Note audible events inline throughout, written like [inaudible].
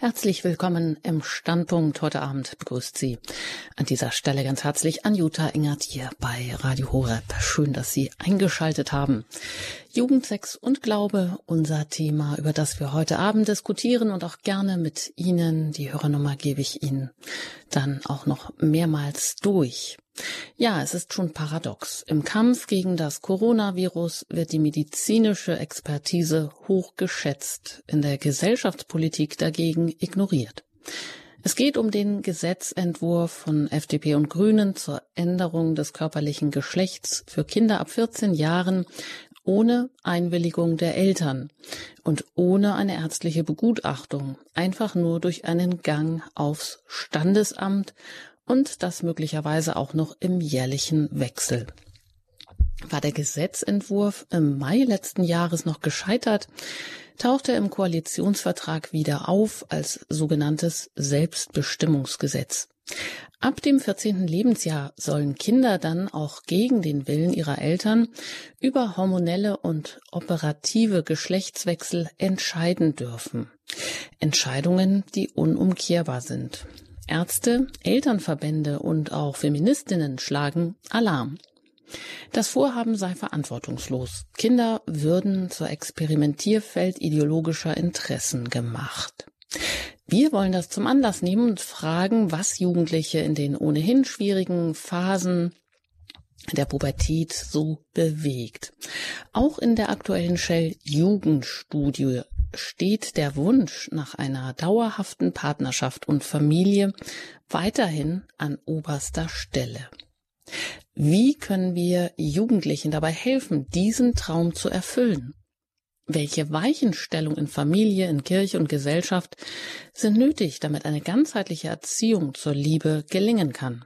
Herzlich willkommen im Standpunkt. Heute Abend begrüßt Sie an dieser Stelle ganz herzlich Anjuta Ingert hier bei Radio Horeb. Schön, dass Sie eingeschaltet haben. Jugendsex und Glaube, unser Thema, über das wir heute Abend diskutieren und auch gerne mit Ihnen. Die Hörernummer gebe ich Ihnen dann auch noch mehrmals durch. Ja, es ist schon paradox. Im Kampf gegen das Coronavirus wird die medizinische Expertise hoch geschätzt, in der Gesellschaftspolitik dagegen ignoriert. Es geht um den Gesetzentwurf von FDP und Grünen zur Änderung des körperlichen Geschlechts für Kinder ab 14 Jahren ohne Einwilligung der Eltern und ohne eine ärztliche Begutachtung, einfach nur durch einen Gang aufs Standesamt und das möglicherweise auch noch im jährlichen Wechsel. War der Gesetzentwurf im Mai letzten Jahres noch gescheitert, tauchte er im Koalitionsvertrag wieder auf als sogenanntes Selbstbestimmungsgesetz. Ab dem 14. Lebensjahr sollen Kinder dann auch gegen den Willen ihrer Eltern über hormonelle und operative Geschlechtswechsel entscheiden dürfen. Entscheidungen, die unumkehrbar sind. Ärzte, Elternverbände und auch Feministinnen schlagen Alarm. Das Vorhaben sei verantwortungslos. Kinder würden zur Experimentierfeld ideologischer Interessen gemacht. Wir wollen das zum Anlass nehmen und fragen, was Jugendliche in den ohnehin schwierigen Phasen der Pubertät so bewegt. Auch in der aktuellen Shell Jugendstudie steht der Wunsch nach einer dauerhaften Partnerschaft und Familie weiterhin an oberster Stelle. Wie können wir Jugendlichen dabei helfen, diesen Traum zu erfüllen? Welche Weichenstellung in Familie, in Kirche und Gesellschaft sind nötig, damit eine ganzheitliche Erziehung zur Liebe gelingen kann?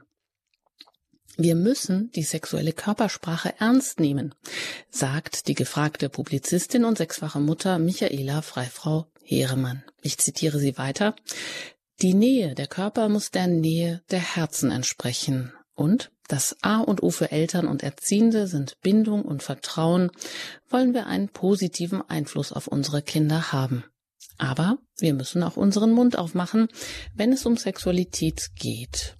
Wir müssen die sexuelle Körpersprache ernst nehmen, sagt die gefragte Publizistin und sechsfache Mutter Michaela Freifrau Heeremann. Ich zitiere sie weiter. Die Nähe der Körper muss der Nähe der Herzen entsprechen. Und das A und O für Eltern und Erziehende sind Bindung und Vertrauen, wollen wir einen positiven Einfluss auf unsere Kinder haben. Aber wir müssen auch unseren Mund aufmachen, wenn es um Sexualität geht.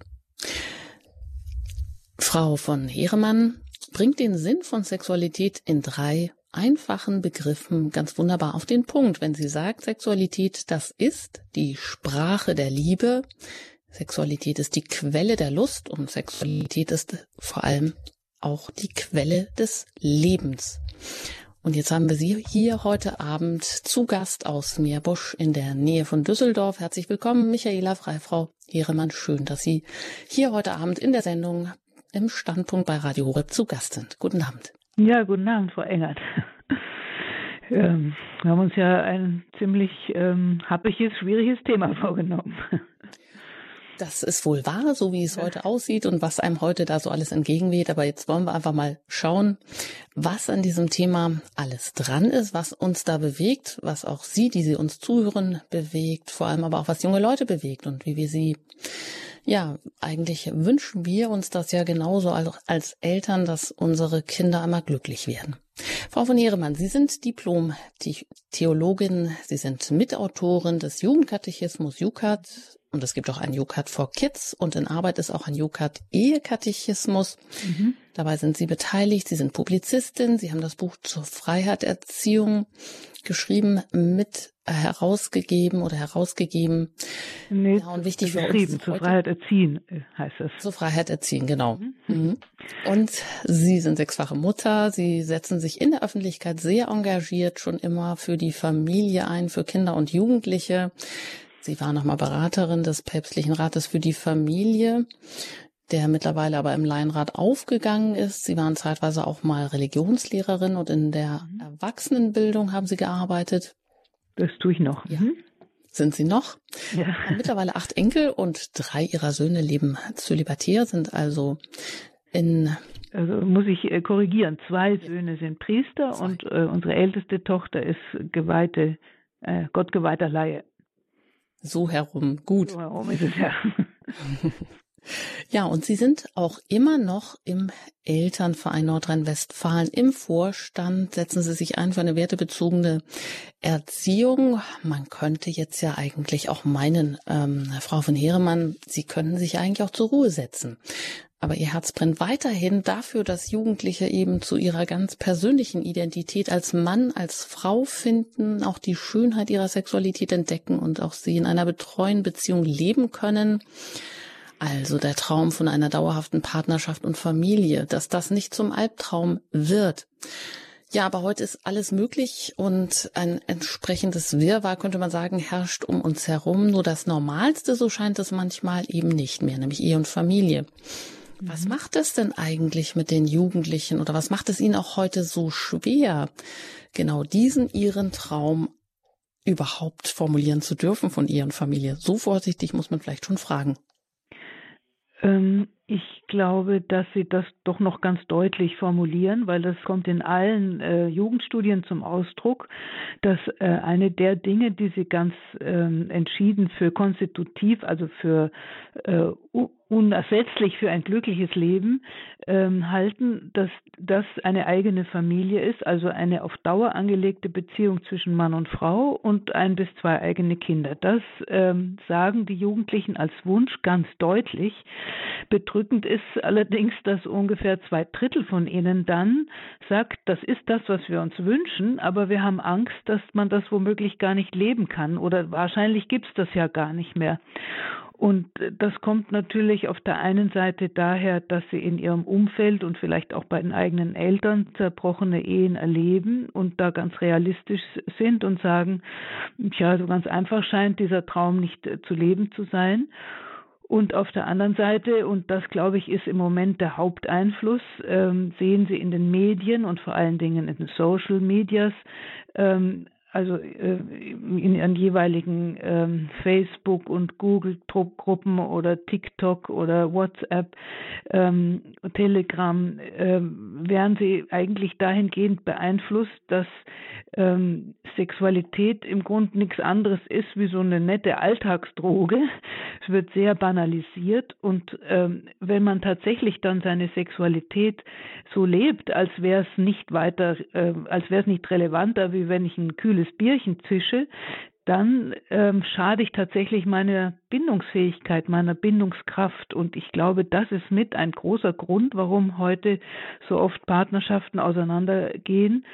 Frau von Heeremann bringt den Sinn von Sexualität in drei einfachen Begriffen ganz wunderbar auf den Punkt, wenn sie sagt, Sexualität, das ist die Sprache der Liebe, Sexualität ist die Quelle der Lust und Sexualität ist vor allem auch die Quelle des Lebens. Und jetzt haben wir Sie hier heute Abend zu Gast aus Meerbusch in der Nähe von Düsseldorf. Herzlich willkommen, Michaela Freifrau Heeremann. Schön, dass Sie hier heute Abend in der Sendung im Standpunkt bei Radio Horeb zu Gast sind. Guten Abend. Ja, guten Abend, Frau Engert. [laughs] Ähm, wir haben uns ja ein ziemlich ähm, happiges, schwieriges Thema [laughs] vorgenommen. Das ist wohl wahr, so wie es heute aussieht und was einem heute da so alles entgegenweht. Aber jetzt wollen wir einfach mal schauen, was an diesem Thema alles dran ist, was uns da bewegt, was auch Sie, die Sie uns zuhören, bewegt, vor allem aber auch was junge Leute bewegt und wie wir sie ja, eigentlich wünschen wir uns das ja genauso als Eltern, dass unsere Kinder einmal glücklich werden. Frau von Heeremann, Sie sind Diplom-Theologin, Sie sind Mitautorin des Jugendkatechismus JUKAT und es gibt auch ein JUKAT for Kids und in Arbeit ist auch ein JUKAT Ehekatechismus. Mhm. Dabei sind Sie beteiligt, Sie sind Publizistin, Sie haben das Buch zur Freiheiterziehung geschrieben, mit herausgegeben oder herausgegeben. Nee, ja, und wichtig für uns. Zur Freiheit erziehen heißt es. Zur Freiheit erziehen, genau. Mhm. mhm. Und Sie sind sechsfache Mutter. Sie setzen sich in der Öffentlichkeit sehr engagiert schon immer für die Familie ein, für Kinder und Jugendliche. Sie war nochmal Beraterin des Päpstlichen Rates für die Familie der mittlerweile aber im Laienrat aufgegangen ist. Sie waren zeitweise auch mal Religionslehrerin und in der mhm. Erwachsenenbildung haben Sie gearbeitet. Das tue ich noch. Ja. Mhm. Sind Sie noch? Ja. [laughs] Mittlerweile acht Enkel und drei ihrer Söhne leben zölibatär, sind also in also muss ich äh, korrigieren. Zwei Söhne sind Priester Zwei. und äh, unsere älteste Tochter ist geweihte, äh, gottgeweihter Laie. So herum, gut. So herum ist es ja. [laughs] Ja, und Sie sind auch immer noch im Elternverein Nordrhein-Westfalen im Vorstand. Setzen Sie sich ein für eine wertebezogene Erziehung. Man könnte jetzt ja eigentlich auch meinen, ähm, Frau von Heeremann, Sie könnten sich eigentlich auch zur Ruhe setzen. Aber ihr Herz brennt weiterhin dafür, dass Jugendliche eben zu ihrer ganz persönlichen Identität als Mann, als Frau finden, auch die Schönheit ihrer Sexualität entdecken und auch sie in einer betreuen Beziehung leben können. Also der Traum von einer dauerhaften Partnerschaft und Familie, dass das nicht zum Albtraum wird. Ja, aber heute ist alles möglich und ein entsprechendes Wirrwarr, könnte man sagen, herrscht um uns herum. Nur das Normalste, so scheint es manchmal eben nicht mehr, nämlich Ehe und Familie. Was mhm. macht es denn eigentlich mit den Jugendlichen oder was macht es ihnen auch heute so schwer, genau diesen ihren Traum überhaupt formulieren zu dürfen von ihren Familie? So vorsichtig muss man vielleicht schon fragen. Ähm, ich glaube, dass Sie das doch noch ganz deutlich formulieren, weil das kommt in allen äh, Jugendstudien zum Ausdruck, dass äh, eine der Dinge, die Sie ganz ähm, entschieden für konstitutiv, also für äh, unersetzlich für ein glückliches Leben ähm, halten, dass das eine eigene Familie ist, also eine auf Dauer angelegte Beziehung zwischen Mann und Frau und ein bis zwei eigene Kinder. Das ähm, sagen die Jugendlichen als Wunsch ganz deutlich. Bedrückend ist allerdings, dass ungefähr zwei Drittel von ihnen dann sagt, das ist das, was wir uns wünschen, aber wir haben Angst, dass man das womöglich gar nicht leben kann oder wahrscheinlich gibt es das ja gar nicht mehr. Und das kommt natürlich auf der einen Seite daher, dass sie in ihrem Umfeld und vielleicht auch bei den eigenen Eltern zerbrochene Ehen erleben und da ganz realistisch sind und sagen, ja, so ganz einfach scheint dieser Traum nicht zu leben zu sein. Und auf der anderen Seite, und das glaube ich ist im Moment der Haupteinfluss, ähm, sehen Sie in den Medien und vor allen Dingen in den Social Medias ähm, also äh, in ihren jeweiligen ähm, Facebook- und Google-Gruppen oder TikTok oder WhatsApp, ähm, Telegram, äh, werden sie eigentlich dahingehend beeinflusst, dass ähm, Sexualität im Grunde nichts anderes ist wie so eine nette Alltagsdroge. Es wird sehr banalisiert und ähm, wenn man tatsächlich dann seine Sexualität so lebt, als wäre es nicht weiter, äh, als wäre es nicht relevanter, wie wenn ich ein kühles Bierchen zische, dann ähm, schade ich tatsächlich meiner Bindungsfähigkeit, meiner Bindungskraft. Und ich glaube, das ist mit ein großer Grund, warum heute so oft Partnerschaften auseinandergehen,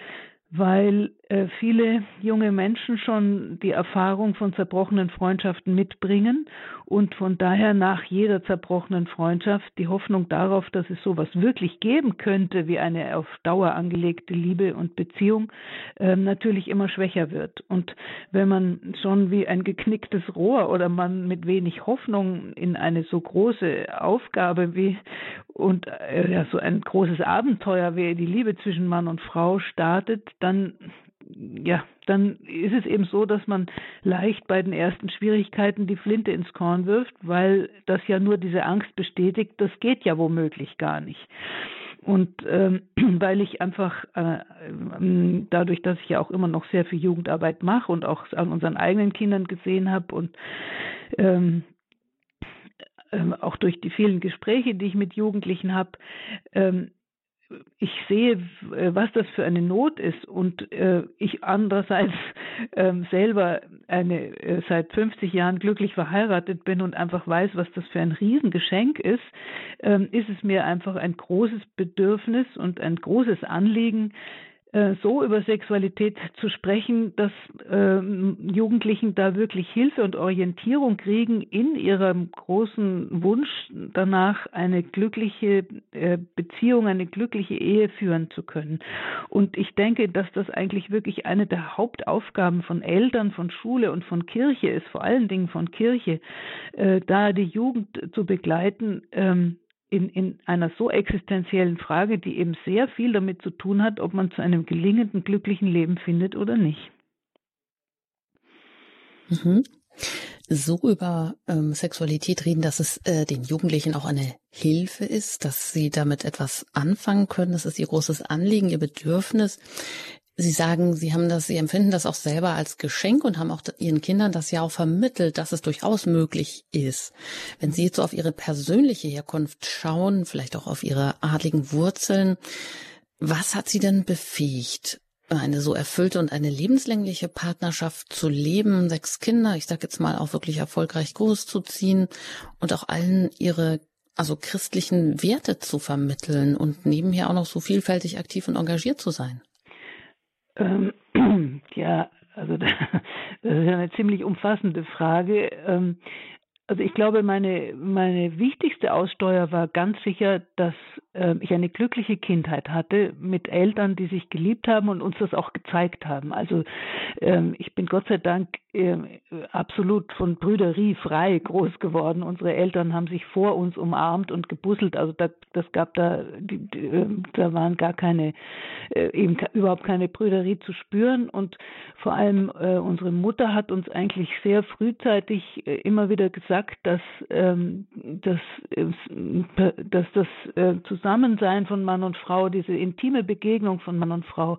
weil viele junge Menschen schon die Erfahrung von zerbrochenen Freundschaften mitbringen und von daher nach jeder zerbrochenen Freundschaft die Hoffnung darauf, dass es sowas wirklich geben könnte wie eine auf Dauer angelegte Liebe und Beziehung, äh, natürlich immer schwächer wird. Und wenn man schon wie ein geknicktes Rohr oder man mit wenig Hoffnung in eine so große Aufgabe wie und äh, ja, so ein großes Abenteuer wie die Liebe zwischen Mann und Frau startet, dann ja, dann ist es eben so, dass man leicht bei den ersten Schwierigkeiten die Flinte ins Korn wirft, weil das ja nur diese Angst bestätigt, das geht ja womöglich gar nicht. Und ähm, [clears throat] weil ich einfach äh, ähm, dadurch, dass ich ja auch immer noch sehr viel Jugendarbeit mache und auch an unseren eigenen Kindern gesehen habe und ähm, ähm, auch durch die vielen Gespräche, die ich mit Jugendlichen habe, ähm, ich sehe, äh, was das für eine Not ist und äh, ich andererseits [laughs] ähm, selber eine äh, seit 50 Jahren glücklich verheiratet bin und einfach weiß, was das für ein Riesengeschenk ist, ähm, ist es mir einfach ein großes Bedürfnis und ein großes Anliegen, äh, so über Sexualität zu sprechen, dass äh, Jugendlichen da wirklich Hilfe und Orientierung kriegen in ihrem großen Wunsch danach, eine glückliche äh, Beziehung, eine glückliche Ehe führen zu können. Und ich denke, dass das eigentlich wirklich eine der Hauptaufgaben von Eltern, von Schule und von Kirche ist, vor allen Dingen von Kirche, äh, da die Jugend zu begleiten, ähm, in, in einer so existenziellen Frage, die eben sehr viel damit zu tun hat, ob man zu einem gelingenden, glücklichen Leben findet oder nicht. Mhm. So über ähm, Sexualität reden, dass es äh, den Jugendlichen auch eine Hilfe ist, dass sie damit etwas anfangen können. Das ist ihr großes Anliegen, ihr Bedürfnis. Sie sagen, Sie haben das, Sie empfinden das auch selber als Geschenk und haben auch Ihren Kindern das ja auch vermittelt, dass es durchaus möglich ist. Wenn Sie jetzt so auf Ihre persönliche Herkunft schauen, vielleicht auch auf Ihre adligen Wurzeln, was hat Sie denn befähigt, eine so erfüllte und eine lebenslängliche Partnerschaft zu leben, sechs Kinder, ich sage jetzt mal auch wirklich erfolgreich groß zu ziehen und auch allen ihre also christlichen Werte zu vermitteln und nebenher auch noch so vielfältig aktiv und engagiert zu sein? Ähm, [clears throat] ja, also [laughs] das ist eine ziemlich umfassende Frage. Ähm, also ich glaube, meine, meine wichtigste Aussteuer war ganz sicher, dass äh, ich eine glückliche Kindheit hatte mit Eltern, die sich geliebt haben und uns das auch gezeigt haben. Also ähm, ich bin Gott sei Dank absolut von Brüderie frei groß geworden. Unsere Eltern haben sich vor uns umarmt und gebusselt. Also da, das gab da, die, die, ähm, da waren gar keine, äh, eben überhaupt keine Brüderie zu spüren. Und vor allem äh, unsere Mutter hat uns eigentlich sehr frühzeitig äh, immer wieder gesagt, dass, ähm, dass, äh, dass das äh, Zusammensein von Mann und Frau, diese intime Begegnung von Mann und Frau,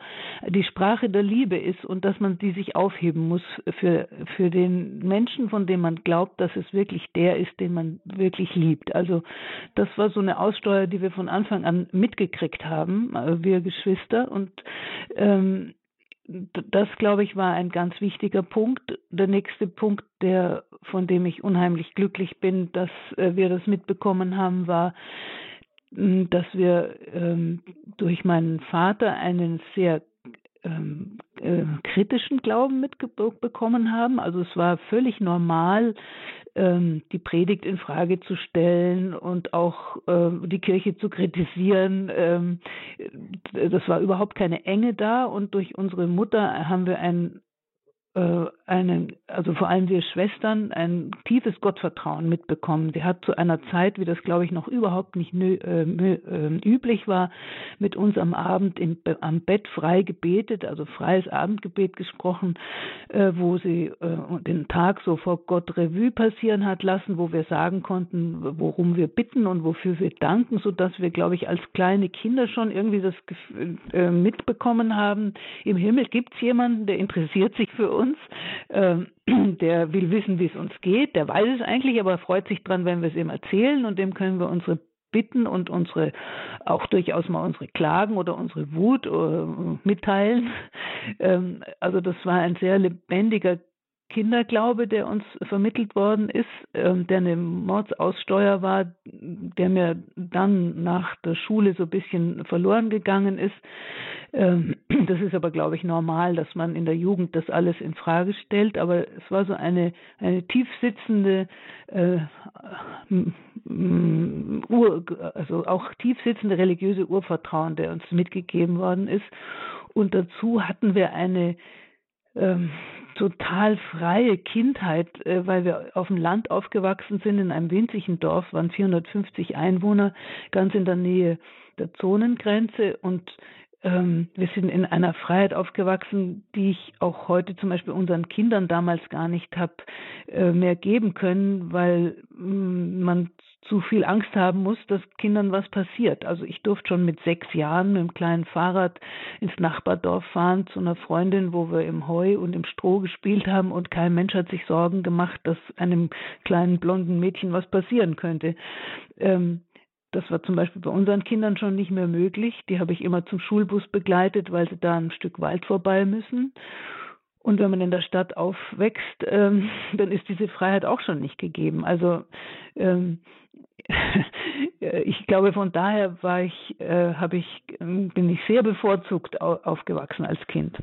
die Sprache der Liebe ist und dass man die sich aufheben muss für, für den Menschen, von dem man glaubt, dass es wirklich der ist, den man wirklich liebt. Also das war so eine Aussteuer, die wir von Anfang an mitgekriegt haben, äh, wir Geschwister. Und ähm, das, glaube ich, war ein ganz wichtiger Punkt. Der nächste Punkt, der, von dem ich unheimlich glücklich bin, dass äh, wir das mitbekommen haben, war, dass wir ähm, durch meinen Vater einen sehr ähm, äh, kritischen Glauben mitbekommen haben. Also es war völlig normal, ähm, die Predigt in Frage zu stellen und auch äh, die Kirche zu kritisieren. Ähm, das war überhaupt keine Enge da und durch unsere Mutter haben wir ein äh, einen, also vor allem wir Schwestern, ein tiefes Gottvertrauen mitbekommen. Sie hat zu einer Zeit, wie das glaube ich noch überhaupt nicht nö, äh, äh, üblich war, mit uns am Abend in, am Bett frei gebetet, also freies Abendgebet gesprochen, äh, wo sie äh, den Tag so vor Gott Revue passieren hat lassen, wo wir sagen konnten, worum wir bitten und wofür wir danken, so dass wir glaube ich als kleine Kinder schon irgendwie das äh, mitbekommen haben, im Himmel gibt es jemanden, der interessiert sich für uns. Ähm, [clears throat] der will wissen, wie es uns geht. Der weiß es eigentlich, aber freut sich dran, wenn wir es ihm erzählen und dem können wir unsere Bitten und unsere auch durchaus mal unsere Klagen oder unsere Wut äh, mitteilen. Ähm, also das war ein sehr lebendiger Kinderglaube, der uns vermittelt worden ist, ähm, der eine Mordsaussteuer war, der mir dann nach der Schule so ein bisschen verloren gegangen ist. Ähm, [clears throat] das ist aber, glaube ich, normal, dass man in der Jugend das alles in Frage stellt. Aber es war so eine, eine tief äh, also auch tief sitzende religiöse Urvertrauen, der uns mitgegeben worden ist. Und dazu hatten wir eine ähm, total freie Kindheit, äh, weil wir auf dem Land aufgewachsen sind, in einem winzigen Dorf, waren 450 Einwohner, ganz in der Nähe der Zonengrenze. Und ähm, wir sind in einer Freiheit aufgewachsen, die ich auch heute zum Beispiel unseren Kindern damals gar nicht habe äh, mehr geben können, weil mm, man zu viel Angst haben muss, dass Kindern was passiert. Also ich durfte schon mit sechs Jahren mit einem kleinen Fahrrad ins Nachbardorf fahren zu einer Freundin, wo wir im Heu und im Stroh gespielt haben und kein Mensch hat sich Sorgen gemacht, dass einem kleinen blonden Mädchen was passieren könnte. Ähm, das war zum Beispiel bei unseren Kindern schon nicht mehr möglich. Die habe ich immer zum Schulbus begleitet, weil sie da ein Stück Wald vorbei müssen. Und wenn man in der Stadt aufwächst, ähm, [laughs] dann ist diese Freiheit auch schon nicht gegeben. Also ähm, [laughs] ich glaube, von daher war ich, äh, habe ich, bin ich sehr bevorzugt aufgewachsen als Kind.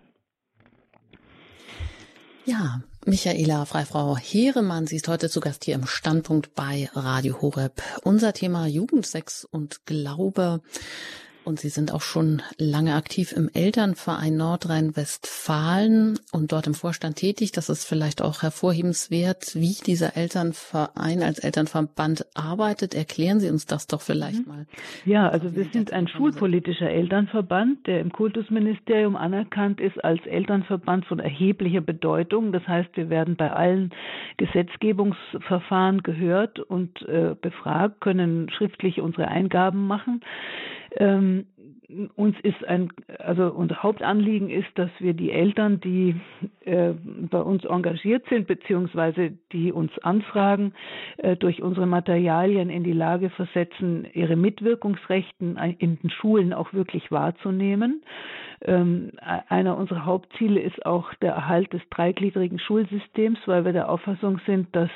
Ja, Michaela Freifrau Heeremann, sie ist heute zu Gast hier im Standpunkt bei Radio Horeb. Unser Thema Jugendsex und Glaube. Und Sie sind auch schon lange aktiv im Elternverein Nordrhein-Westfalen und dort im Vorstand tätig. Das ist vielleicht auch hervorhebenswert, wie dieser Elternverein als Elternverband arbeitet. Erklären Sie uns das doch vielleicht mhm. mal. Ja, also wir sind ein schulpolitischer Elternverband, der im Kultusministerium anerkannt ist als Elternverband von erheblicher Bedeutung. Das heißt, wir werden bei allen Gesetzgebungsverfahren gehört und äh, befragt, können schriftlich unsere Eingaben machen. Ähm, uns ist ein, also unser Hauptanliegen ist, dass wir die Eltern, die äh, bei uns engagiert sind, beziehungsweise die uns anfragen, äh, durch unsere Materialien in die Lage versetzen, ihre Mitwirkungsrechten in den Schulen auch wirklich wahrzunehmen. Ähm, einer unserer Hauptziele ist auch der Erhalt des dreigliedrigen Schulsystems, weil wir der Auffassung sind, dass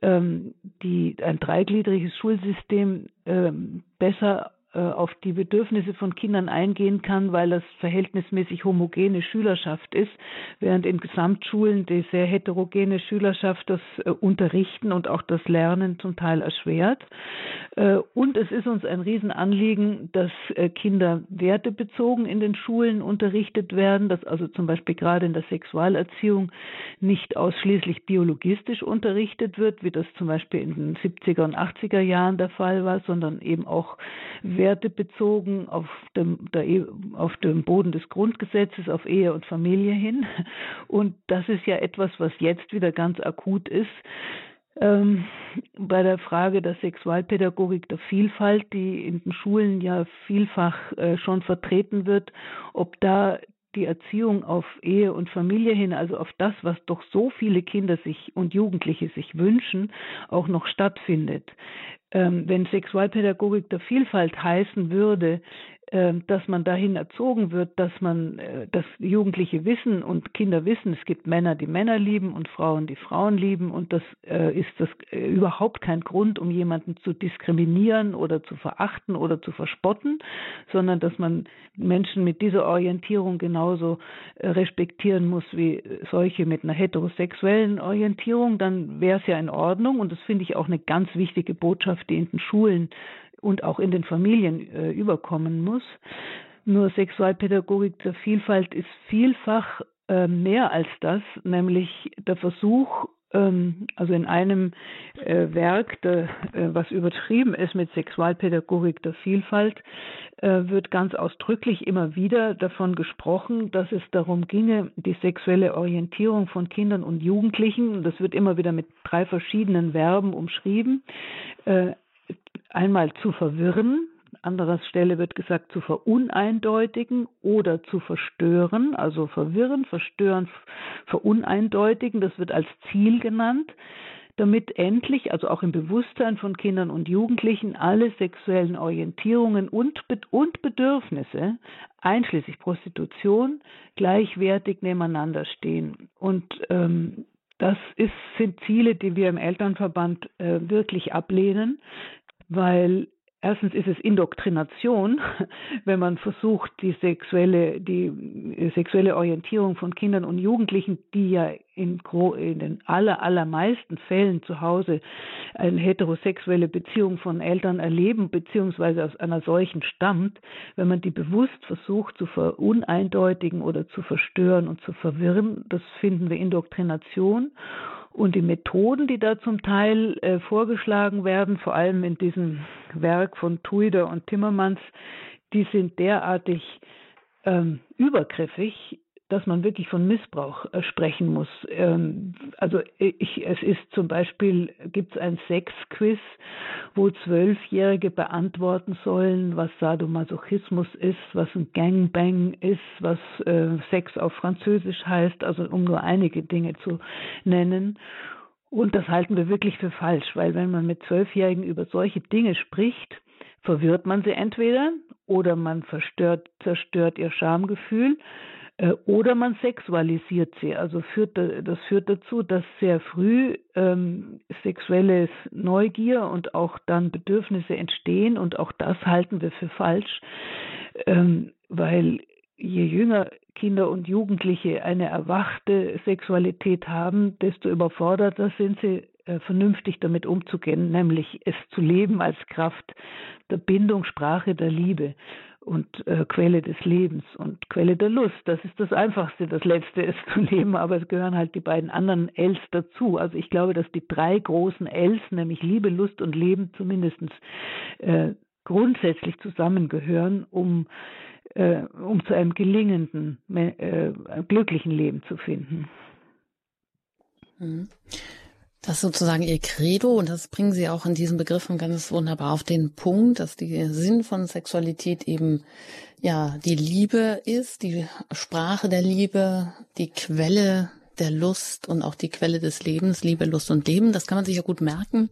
ähm, die, ein dreigliedriges Schulsystem ähm, besser auf die Bedürfnisse von Kindern eingehen kann, weil das verhältnismäßig homogene Schülerschaft ist, während in Gesamtschulen die sehr heterogene Schülerschaft das äh, Unterrichten und auch das Lernen zum Teil erschwert. Äh, und es ist uns ein Riesenanliegen, dass Kinder wertebezogen in den Schulen unterrichtet werden, dass also zum Beispiel gerade in der Sexualerziehung nicht ausschließlich biologistisch unterrichtet wird, wie das zum Beispiel in den 70er und 80er Jahren der Fall war, sondern eben auch Werte bezogen auf dem, der, e, auf dem Boden des Grundgesetzes, auf Ehe und Familie hin. Und das ist ja etwas, was jetzt wieder ganz akut ist. Ähm, bei der Frage der Sexualpädagogik, der Vielfalt, die in den Schulen ja vielfach äh, schon vertreten wird, ob da die Erziehung auf Ehe und Familie hin, also auf das, was doch so viele Kinder sich und Jugendliche sich wünschen, auch noch stattfindet. Ähm, wenn Sexualpädagogik der Vielfalt heißen würde, dass man dahin erzogen wird, dass man, äh, dass Jugendliche wissen und Kinder wissen, es gibt Männer, die Männer lieben und Frauen, die Frauen lieben. Und das äh, ist das äh, überhaupt kein Grund, um jemanden zu diskriminieren oder zu verachten oder zu verspotten, sondern dass man Menschen mit dieser Orientierung genauso respektieren muss wie solche mit einer heterosexuellen Orientierung, dann wäre es ja in Ordnung. Und das finde ich auch eine ganz wichtige Botschaft, die in den Schulen und auch in den Familien äh, überkommen muss. Nur Sexualpädagogik zur Vielfalt ist vielfach äh, mehr als das, nämlich der Versuch, ähm, also in einem äh, Werk, der, äh, was überschrieben ist mit Sexualpädagogik der Vielfalt, äh, wird ganz ausdrücklich immer wieder davon gesprochen, dass es darum ginge, die sexuelle Orientierung von Kindern und Jugendlichen, das wird immer wieder mit drei verschiedenen Verben umschrieben, äh, einmal zu verwirren, anderer Stelle wird gesagt zu veruneindeutigen oder zu verstören, also verwirren, verstören, veruneindeutigen, das wird als Ziel genannt, damit endlich, also auch im Bewusstsein von Kindern und Jugendlichen, alle sexuellen Orientierungen und, und Bedürfnisse, einschließlich Prostitution, gleichwertig nebeneinander stehen. Und ähm, das ist, sind Ziele, die wir im Elternverband äh, wirklich ablehnen weil erstens ist es Indoktrination, [laughs] wenn man versucht, die sexuelle, die sexuelle Orientierung von Kindern und Jugendlichen, die ja in, in den aller, allermeisten Fällen zu Hause eine heterosexuelle Beziehung von Eltern erleben, beziehungsweise aus einer solchen stammt, wenn man die bewusst versucht zu veruneindeutigen oder zu verstören und zu verwirren, das finden wir Indoktrination. Und die Methoden, die da zum Teil äh, vorgeschlagen werden, vor allem in diesem Werk von Tuider und Timmermans, die sind derartig ähm, übergriffig, dass man wirklich von Missbrauch äh, sprechen muss. Ähm, also ich, es ist zum Beispiel, gibt es ein Sexquiz, wo Zwölfjährige beantworten sollen, was Sadomasochismus ist, was ein Gangbang ist, was äh, Sex auf Französisch heißt, also um nur einige Dinge zu nennen. Und das halten wir wirklich für falsch, weil wenn man mit Zwölfjährigen über solche Dinge spricht, verwirrt man sie entweder oder man verstört, zerstört ihr Schamgefühl äh, oder man sexualisiert sie. Also führt, das führt dazu, dass sehr früh ähm, sexuelle Neugier und auch dann Bedürfnisse entstehen und auch das halten wir für falsch, ähm, weil je jünger Kinder und Jugendliche eine erwachte Sexualität haben, desto überforderter sind sie äh, vernünftig damit umzugehen, nämlich es zu leben als Kraft der Bindung, Sprache der Liebe und äh, Quelle des Lebens und Quelle der Lust. Das ist das Einfachste. Das Letzte ist zu leben, aber es gehören halt die beiden anderen Ls dazu. Also ich glaube, dass die drei großen Ls, nämlich Liebe, Lust und Leben, zumindest äh, grundsätzlich zusammengehören, um, äh, um zu einem gelingenden, äh, glücklichen Leben zu finden. Mhm. Das ist sozusagen Ihr Credo und das bringen Sie auch in diesen Begriffen ganz wunderbar auf den Punkt, dass der Sinn von Sexualität eben ja die Liebe ist, die Sprache der Liebe, die Quelle der Lust und auch die Quelle des Lebens, Liebe, Lust und Leben. Das kann man sich ja gut merken.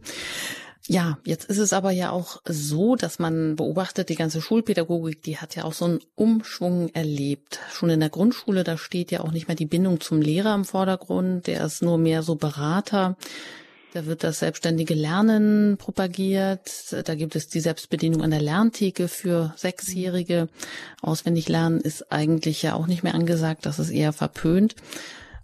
Ja, jetzt ist es aber ja auch so, dass man beobachtet, die ganze Schulpädagogik, die hat ja auch so einen Umschwung erlebt. Schon in der Grundschule, da steht ja auch nicht mehr die Bindung zum Lehrer im Vordergrund, der ist nur mehr so Berater. Da wird das selbstständige Lernen propagiert. Da gibt es die Selbstbedienung an der Lerntheke für Sechsjährige. Auswendig lernen ist eigentlich ja auch nicht mehr angesagt. Das ist eher verpönt.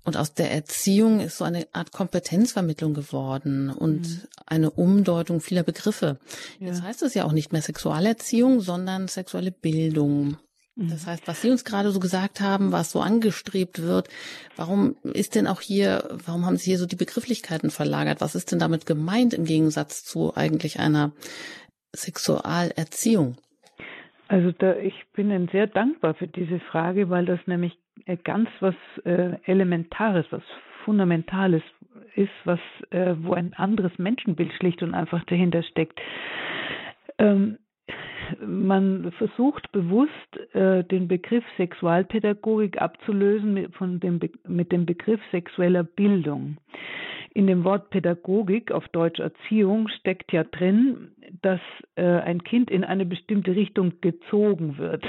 Und aus der Erziehung ist so eine Art Kompetenzvermittlung geworden und mhm. eine Umdeutung vieler Begriffe. Ja. Jetzt heißt es ja auch nicht mehr Sexualerziehung, sondern sexuelle Bildung. Mhm. Das heißt, was Sie uns gerade so gesagt haben, was so angestrebt wird, warum ist denn auch hier, warum haben Sie hier so die Begrifflichkeiten verlagert? Was ist denn damit gemeint im Gegensatz zu eigentlich einer Sexualerziehung? Also da, ich bin Ihnen sehr dankbar für diese Frage, weil das nämlich ganz was äh, Elementares, was Fundamentales ist, was äh, wo ein anderes Menschenbild schlicht und einfach dahinter steckt. Ähm, man versucht bewusst äh, den Begriff Sexualpädagogik abzulösen mit, von dem Be mit dem Begriff sexueller Bildung. In dem Wort Pädagogik, auf Deutsch Erziehung, steckt ja drin, dass äh, ein Kind in eine bestimmte Richtung gezogen wird.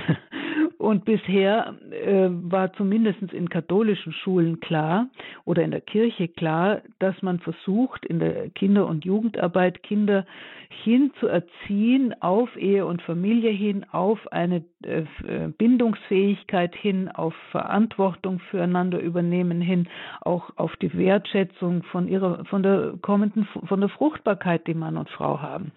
Und bisher äh, war zumindest in katholischen Schulen klar oder in der Kirche klar, dass man versucht, in der Kinder- und Jugendarbeit Kinder hin zu erziehen, auf Ehe und Familie hin, auf eine äh, äh Bindungsfähigkeit hin, auf Verantwortung füreinander übernehmen hin, auch auf die Wertschätzung von ihrer, von der kommenden, von der Fruchtbarkeit, die Mann und Frau haben.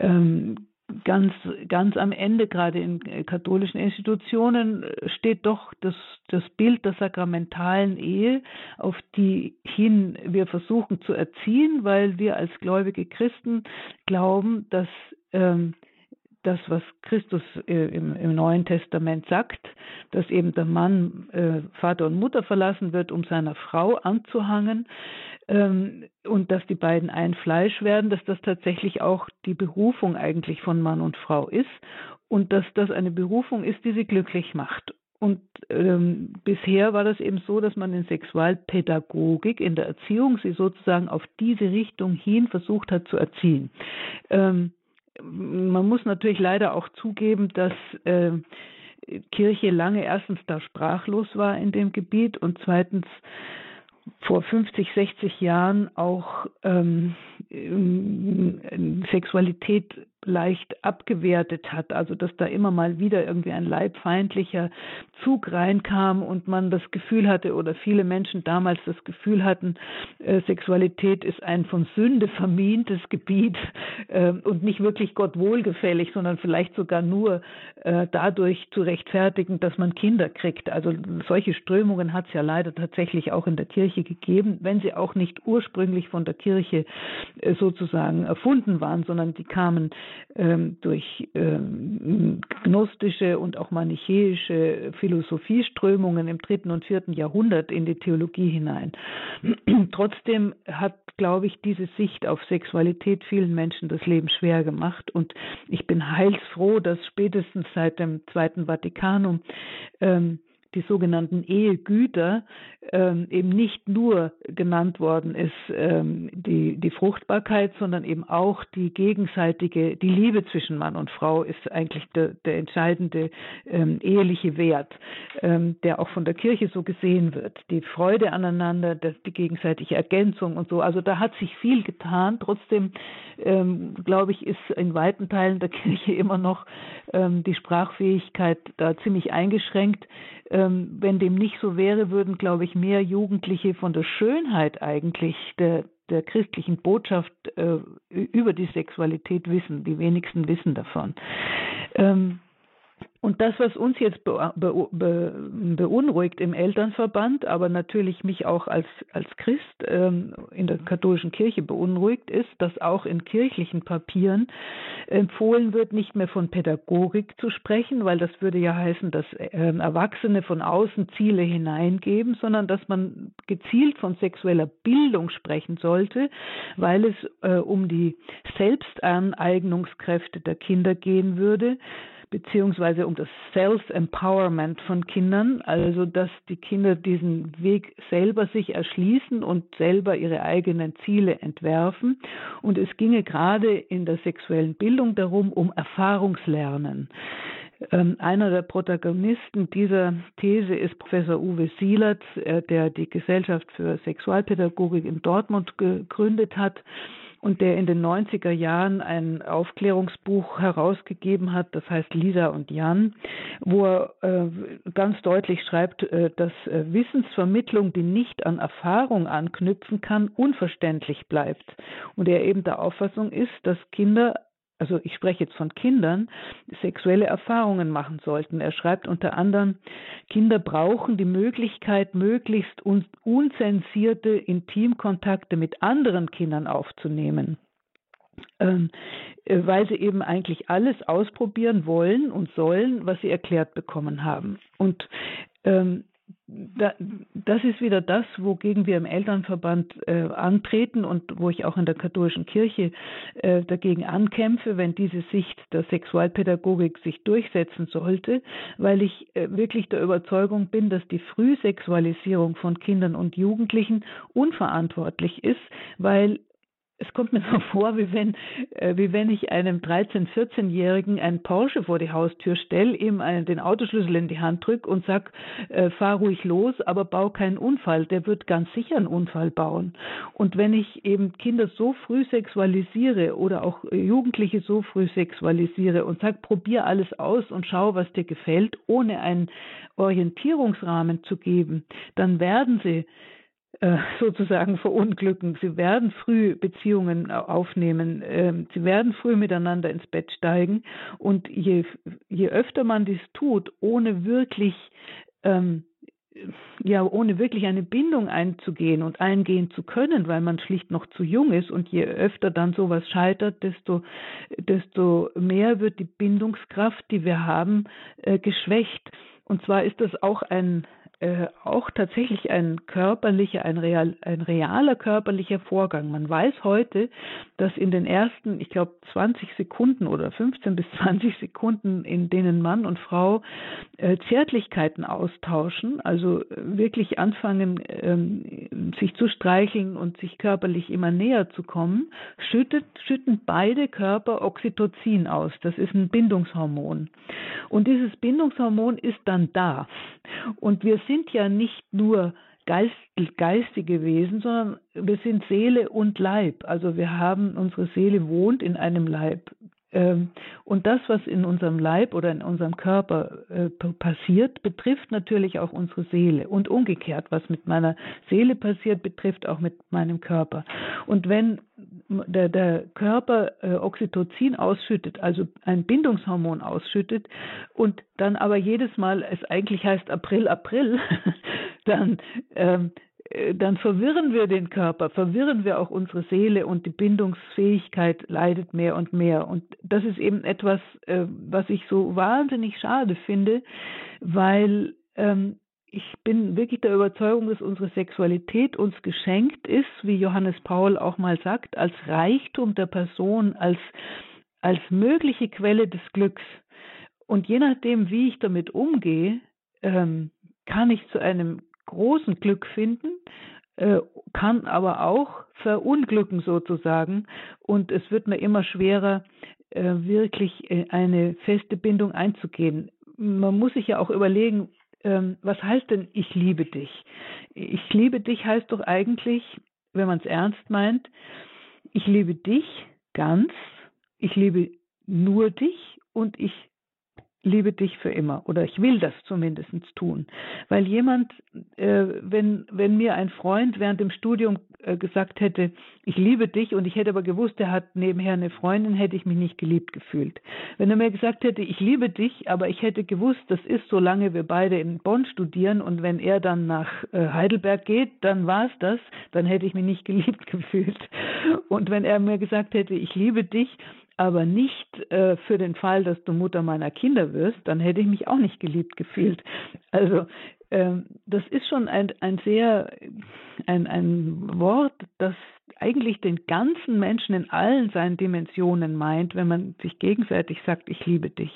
Ähm, ganz, ganz am Ende, gerade in äh, katholischen Institutionen, äh, steht doch das, das Bild der sakramentalen Ehe, auf die hin wir versuchen zu erziehen, weil wir als gläubige Christen glauben, dass ähm, das, was Christus äh, im, im, Neuen Testament sagt, dass eben der Mann äh, Vater und Mutter verlassen wird, um seiner Frau anzuhangen, ähm, und dass die beiden ein Fleisch werden, dass das tatsächlich auch die Berufung eigentlich von Mann und Frau ist und dass das eine Berufung ist, die sie glücklich macht. Und ähm, bisher war das eben so, dass man in Sexualpädagogik, in der Erziehung, sie sozusagen auf diese Richtung hin versucht hat zu erziehen. Ähm, man muss natürlich leider auch zugeben, dass äh, Kirche lange erstens da sprachlos war in dem Gebiet und zweitens vor 50, 60 Jahren auch ähm, Sexualität leicht abgewertet hat, also dass da immer mal wieder irgendwie ein leibfeindlicher Zug reinkam und man das Gefühl hatte oder viele Menschen damals das Gefühl hatten, äh, Sexualität ist ein von Sünde vermintes Gebiet äh, und nicht wirklich Gott wohlgefällig, sondern vielleicht sogar nur äh, dadurch zu rechtfertigen, dass man Kinder kriegt. Also solche Strömungen hat es ja leider tatsächlich auch in der Kirche gegeben, wenn sie auch nicht ursprünglich von der Kirche äh, sozusagen erfunden waren, sondern die kamen ähm, durch ähm, gnostische und auch manichäische Philosophieströmungen im dritten und vierten Jahrhundert in die Theologie hinein. [clears throat] Trotzdem hat, glaube ich, diese Sicht auf Sexualität vielen Menschen das Leben schwer gemacht und ich bin heilsfroh, dass spätestens seit dem Zweiten Vatikanum ähm, die sogenannten Ehegüter ähm, eben nicht nur genannt worden ist ähm, die, die Fruchtbarkeit, sondern eben auch die gegenseitige, die Liebe zwischen Mann und Frau ist eigentlich der, der entscheidende ähm, eheliche Wert, ähm, der auch von der Kirche so gesehen wird. Die Freude aneinander, die gegenseitige Ergänzung und so. Also da hat sich viel getan. Trotzdem, ähm, glaube ich, ist in weiten Teilen der Kirche immer noch ähm, die Sprachfähigkeit da ziemlich eingeschränkt. Ähm, wenn dem nicht so wäre, würden, glaube ich, mehr Jugendliche von der Schönheit eigentlich der, der christlichen Botschaft äh, über die Sexualität wissen. Die wenigsten wissen davon. Ähm, und das, was uns jetzt be be be beunruhigt im Elternverband, aber natürlich mich auch als, als Christ ähm, in der katholischen Kirche beunruhigt, ist, dass auch in kirchlichen Papieren empfohlen wird, nicht mehr von Pädagogik zu sprechen, weil das würde ja heißen, dass äh, Erwachsene von außen Ziele hineingeben, sondern dass man gezielt von sexueller Bildung sprechen sollte, weil es äh, um die Selbstaneignungskräfte der Kinder gehen würde beziehungsweise um das Self-Empowerment von Kindern, also dass die Kinder diesen Weg selber sich erschließen und selber ihre eigenen Ziele entwerfen. Und es ginge gerade in der sexuellen Bildung darum, um Erfahrungslernen. Ähm, einer der Protagonisten dieser These ist Professor Uwe Sielertz, äh, der die Gesellschaft für Sexualpädagogik in Dortmund gegründet hat und der in den 90er Jahren ein Aufklärungsbuch herausgegeben hat, das heißt Lisa und Jan, wo er äh, ganz deutlich schreibt, äh, dass äh, Wissensvermittlung, die nicht an Erfahrung anknüpfen kann, unverständlich bleibt. Und er eben der Auffassung ist, dass Kinder also ich spreche jetzt von Kindern, sexuelle Erfahrungen machen sollten. Er schreibt unter anderem, Kinder brauchen die Möglichkeit, möglichst unzensierte Intimkontakte mit anderen Kindern aufzunehmen. Ähm, äh, weil sie eben eigentlich alles ausprobieren wollen und sollen, was sie erklärt bekommen haben. Und ähm, das ist wieder das, wogegen wir im Elternverband äh, antreten und wo ich auch in der katholischen Kirche äh, dagegen ankämpfe, wenn diese Sicht der Sexualpädagogik sich durchsetzen sollte, weil ich äh, wirklich der Überzeugung bin, dass die Frühsexualisierung von Kindern und Jugendlichen unverantwortlich ist, weil es kommt mir [laughs] so vor, wie wenn, äh, wie wenn ich einem 13-, 14-Jährigen einen Porsche vor die Haustür stelle, ihm einen, den Autoschlüssel in die Hand drücke und sag, äh, fahr ruhig los, aber bau keinen Unfall. Der wird ganz sicher einen Unfall bauen. Und wenn ich eben Kinder so früh sexualisiere oder auch Jugendliche so früh sexualisiere und sag, probier alles aus und schau, was dir gefällt, ohne einen Orientierungsrahmen zu geben, dann werden sie sozusagen verunglücken. Sie werden früh Beziehungen aufnehmen. Ähm, sie werden früh miteinander ins Bett steigen. Und je, je öfter man dies tut, ohne wirklich ähm, ja, ohne wirklich eine Bindung einzugehen und eingehen zu können, weil man schlicht noch zu jung ist und je öfter dann sowas scheitert, desto, desto mehr wird die Bindungskraft, die wir haben, äh, geschwächt. Und zwar ist das auch ein, äh, auch tatsächlich ein körperlicher, ein, real, ein realer körperlicher Vorgang. Man weiß heute, dass in den ersten, ich glaube, 20 Sekunden oder 15 bis [laughs] 20 Sekunden, in denen Mann und Frau äh, Zärtlichkeiten austauschen, also äh, wirklich anfangen, ähm, sich zu streicheln und sich körperlich immer näher zu kommen, schüttet, schütten beide Körper Oxytocin aus. Das ist ein Bindungshormon. Und dieses Bindungshormon ist dann da. Und wir sind ja nicht nur Geist, geistige Wesen, sondern wir sind Seele und Leib. Also wir haben, unsere Seele wohnt in einem Leib. Ähm, und das, was in unserem Leib oder in unserem Körper äh, passiert, betrifft natürlich auch unsere Seele. Und umgekehrt, was mit meiner Seele passiert, betrifft auch mit meinem Körper. Und wenn der, der Körper äh, Oxytocin ausschüttet, also ein Bindungshormon ausschüttet, und dann aber jedes Mal es eigentlich heißt April, April, [laughs] dann ähm, äh, dann verwirren wir den Körper, verwirren wir auch unsere Seele und die Bindungsfähigkeit leidet mehr und mehr. Und das ist eben etwas, äh, was ich so wahnsinnig schade finde, weil ähm, ich bin wirklich der Überzeugung, dass unsere Sexualität uns geschenkt ist, wie Johannes Paul auch mal sagt, als Reichtum der Person, als, als mögliche Quelle des Glücks. Und je nachdem, wie ich damit umgehe, ähm, kann ich zu einem großen Glück finden, äh, kann aber auch verunglücken sozusagen. Und es wird mir immer schwerer, äh, wirklich äh, eine feste Bindung einzugehen. Man muss sich ja auch überlegen, ähm, was heißt denn ich liebe dich? Ich liebe dich heißt doch eigentlich, wenn man es ernst meint, ich liebe dich ganz, ich liebe nur dich und ich liebe dich für immer oder ich will das zumindest tun. Weil jemand, äh, wenn, wenn mir ein Freund während dem Studium äh, gesagt hätte, ich liebe dich und ich hätte aber gewusst, er hat nebenher eine Freundin, hätte ich mich nicht geliebt gefühlt. Wenn er mir gesagt hätte, ich liebe dich, aber ich hätte gewusst, das ist, solange wir beide in Bonn studieren und wenn er dann nach äh, Heidelberg geht, dann war es das, dann hätte ich mich nicht [laughs] geliebt gefühlt. Und wenn er mir gesagt hätte, ich liebe dich, aber nicht äh, für den Fall, dass du Mutter meiner Kinder wirst, dann hätte ich mich auch nicht geliebt gefühlt. Also ähm, das ist schon ein, ein sehr ein, ein Wort, das eigentlich den ganzen Menschen in allen seinen Dimensionen meint, wenn man sich gegenseitig sagt, ich liebe dich.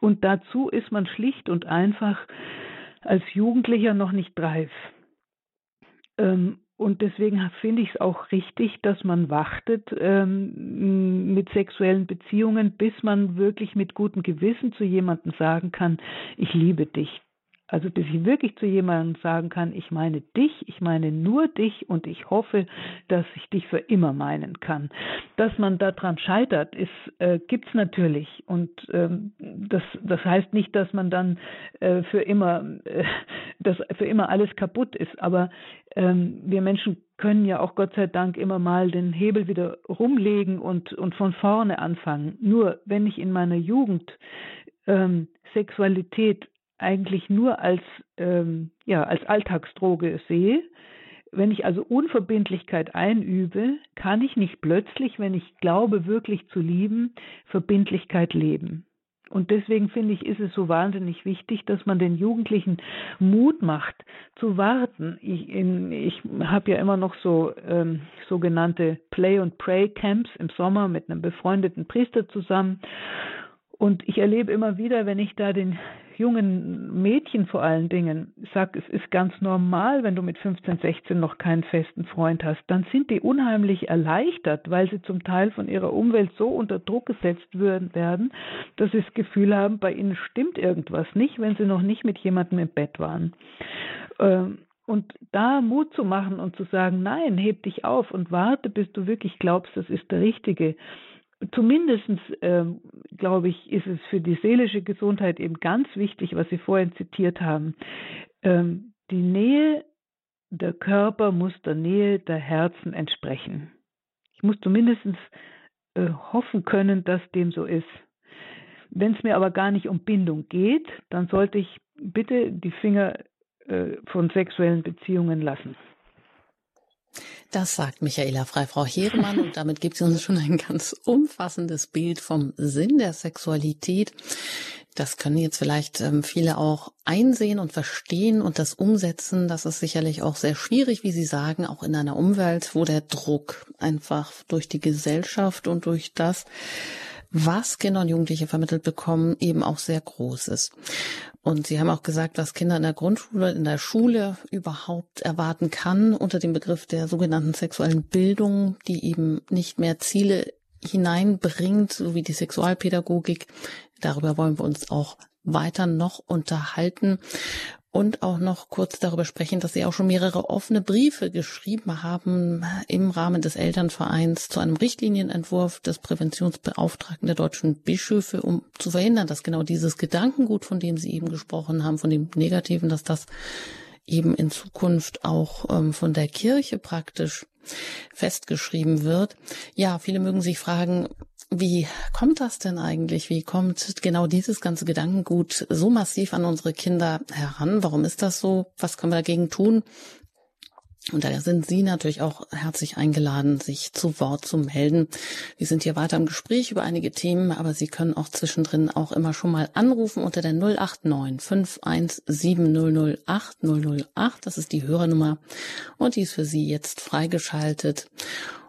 Und dazu ist man schlicht und einfach als Jugendlicher noch nicht reif. Ähm, und deswegen finde ich es auch richtig, dass man wartet ähm, mit sexuellen Beziehungen, bis man wirklich mit gutem Gewissen zu jemandem sagen kann, ich liebe dich. Also bis ich wirklich zu jemandem sagen kann, ich meine dich, ich meine nur dich und ich hoffe, dass ich dich für immer meinen kann. Dass man daran scheitert, ist äh, gibt's natürlich und ähm, das das heißt nicht, dass man dann äh, für immer äh, [laughs] dass für immer alles kaputt ist. Aber ähm, wir Menschen können ja auch Gott sei Dank immer mal den Hebel wieder rumlegen und und von vorne anfangen. Nur wenn ich in meiner Jugend ähm, Sexualität eigentlich nur als, ähm, ja, als Alltagsdroge sehe. Wenn ich also Unverbindlichkeit einübe, kann ich nicht plötzlich, wenn ich glaube wirklich zu lieben, Verbindlichkeit leben. Und deswegen finde ich, ist es so wahnsinnig wichtig, dass man den Jugendlichen Mut macht, zu warten. Ich, ich habe ja immer noch so ähm, sogenannte Play- und Pray-Camps im Sommer mit einem befreundeten Priester zusammen. Und ich erlebe immer wieder, wenn ich da den jungen Mädchen vor allen Dingen sag, es ist ganz normal, wenn du mit 15, 16 noch keinen festen Freund hast, dann sind die unheimlich erleichtert, weil sie zum Teil von ihrer Umwelt so unter Druck gesetzt werden, dass sie das Gefühl haben, bei ihnen stimmt irgendwas nicht, wenn sie noch nicht mit jemandem im Bett waren. Ähm, und da Mut zu machen und zu sagen, nein, heb dich auf und warte, bis du wirklich glaubst, das ist der Richtige Zumindest, ähm, glaube ich, ist es für die seelische Gesundheit eben ganz wichtig, was Sie vorhin zitiert haben. Ähm, die Nähe der Körper muss der Nähe der Herzen entsprechen. Ich muss zumindest äh, hoffen können, dass dem so ist. Wenn es mir aber gar nicht um Bindung geht, dann sollte ich bitte die Finger äh, von sexuellen Beziehungen lassen. Das sagt Michaela Freifrau Heeremann und damit gibt sie uns schon ein ganz umfassendes Bild vom Sinn der Sexualität. Das können jetzt vielleicht ähm, viele auch einsehen und verstehen und das umsetzen. Das ist sicherlich auch sehr schwierig, wie Sie sagen, auch in einer Umwelt, wo der Druck einfach durch die Gesellschaft und durch das, was Kinder und Jugendliche vermittelt bekommen, eben auch sehr groß ist. Und Sie haben auch gesagt, was Kinder in der Grundschule, in der Schule überhaupt erwarten kann unter dem Begriff der sogenannten sexuellen Bildung, die eben nicht mehr Ziele hineinbringt, so wie die Sexualpädagogik. Darüber wollen wir uns auch weiter noch unterhalten und auch noch kurz darüber sprechen, dass Sie auch schon mehrere offene Briefe geschrieben haben im Rahmen des Elternvereins zu einem Richtlinienentwurf des Präventionsbeauftragten der deutschen Bischöfe, um zu verhindern, dass genau dieses Gedankengut, von dem Sie eben gesprochen haben, von dem Negativen, dass das eben in Zukunft auch ähm, von der Kirche praktisch festgeschrieben wird. Ja, viele mögen sich fragen, wie kommt das denn eigentlich? Wie kommt genau dieses ganze Gedankengut so massiv an unsere Kinder heran? Warum ist das so? Was können wir dagegen tun? Und da sind Sie natürlich auch herzlich eingeladen, sich zu Wort zu melden. Wir sind hier weiter im Gespräch über einige Themen, aber Sie können auch zwischendrin auch immer schon mal anrufen unter der 089 517 008 008. Das ist die Hörernummer und die ist für Sie jetzt freigeschaltet.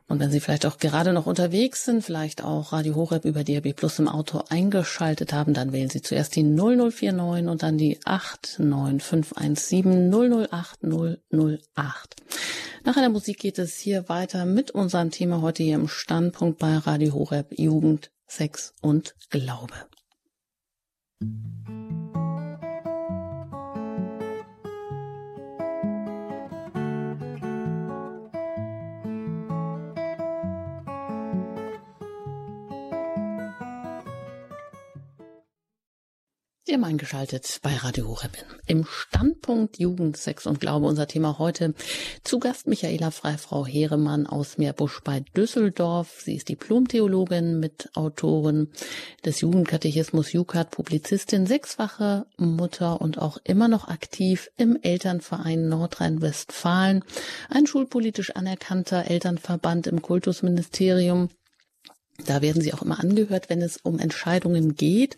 Und wenn Sie vielleicht auch gerade noch unterwegs sind, vielleicht auch Radio Horeb über DRB Plus im Auto eingeschaltet haben, dann wählen Sie zuerst die 0049 und dann die 89517 008 008. Nach einer Musik geht es hier weiter mit unserem Thema heute hier im Standpunkt bei Radio Horeb Jugend, Sex und Glaube. Sie haben eingeschaltet bei Radio Horeb im Standpunkt Jugend, Sex und Glaube. Unser Thema heute zu Gast Michaela Freifrau Heeremann aus Meerbusch bei Düsseldorf. Sie ist Diplomtheologin, mit Autorin des Jugendkatechismus Jukat, Publizistin, sechsfache Mutter und auch immer noch aktiv im Elternverein Nordrhein-Westfalen, ein schulpolitisch anerkannter Elternverband im Kultusministerium. Da werden Sie auch immer angehört, wenn es um Entscheidungen geht.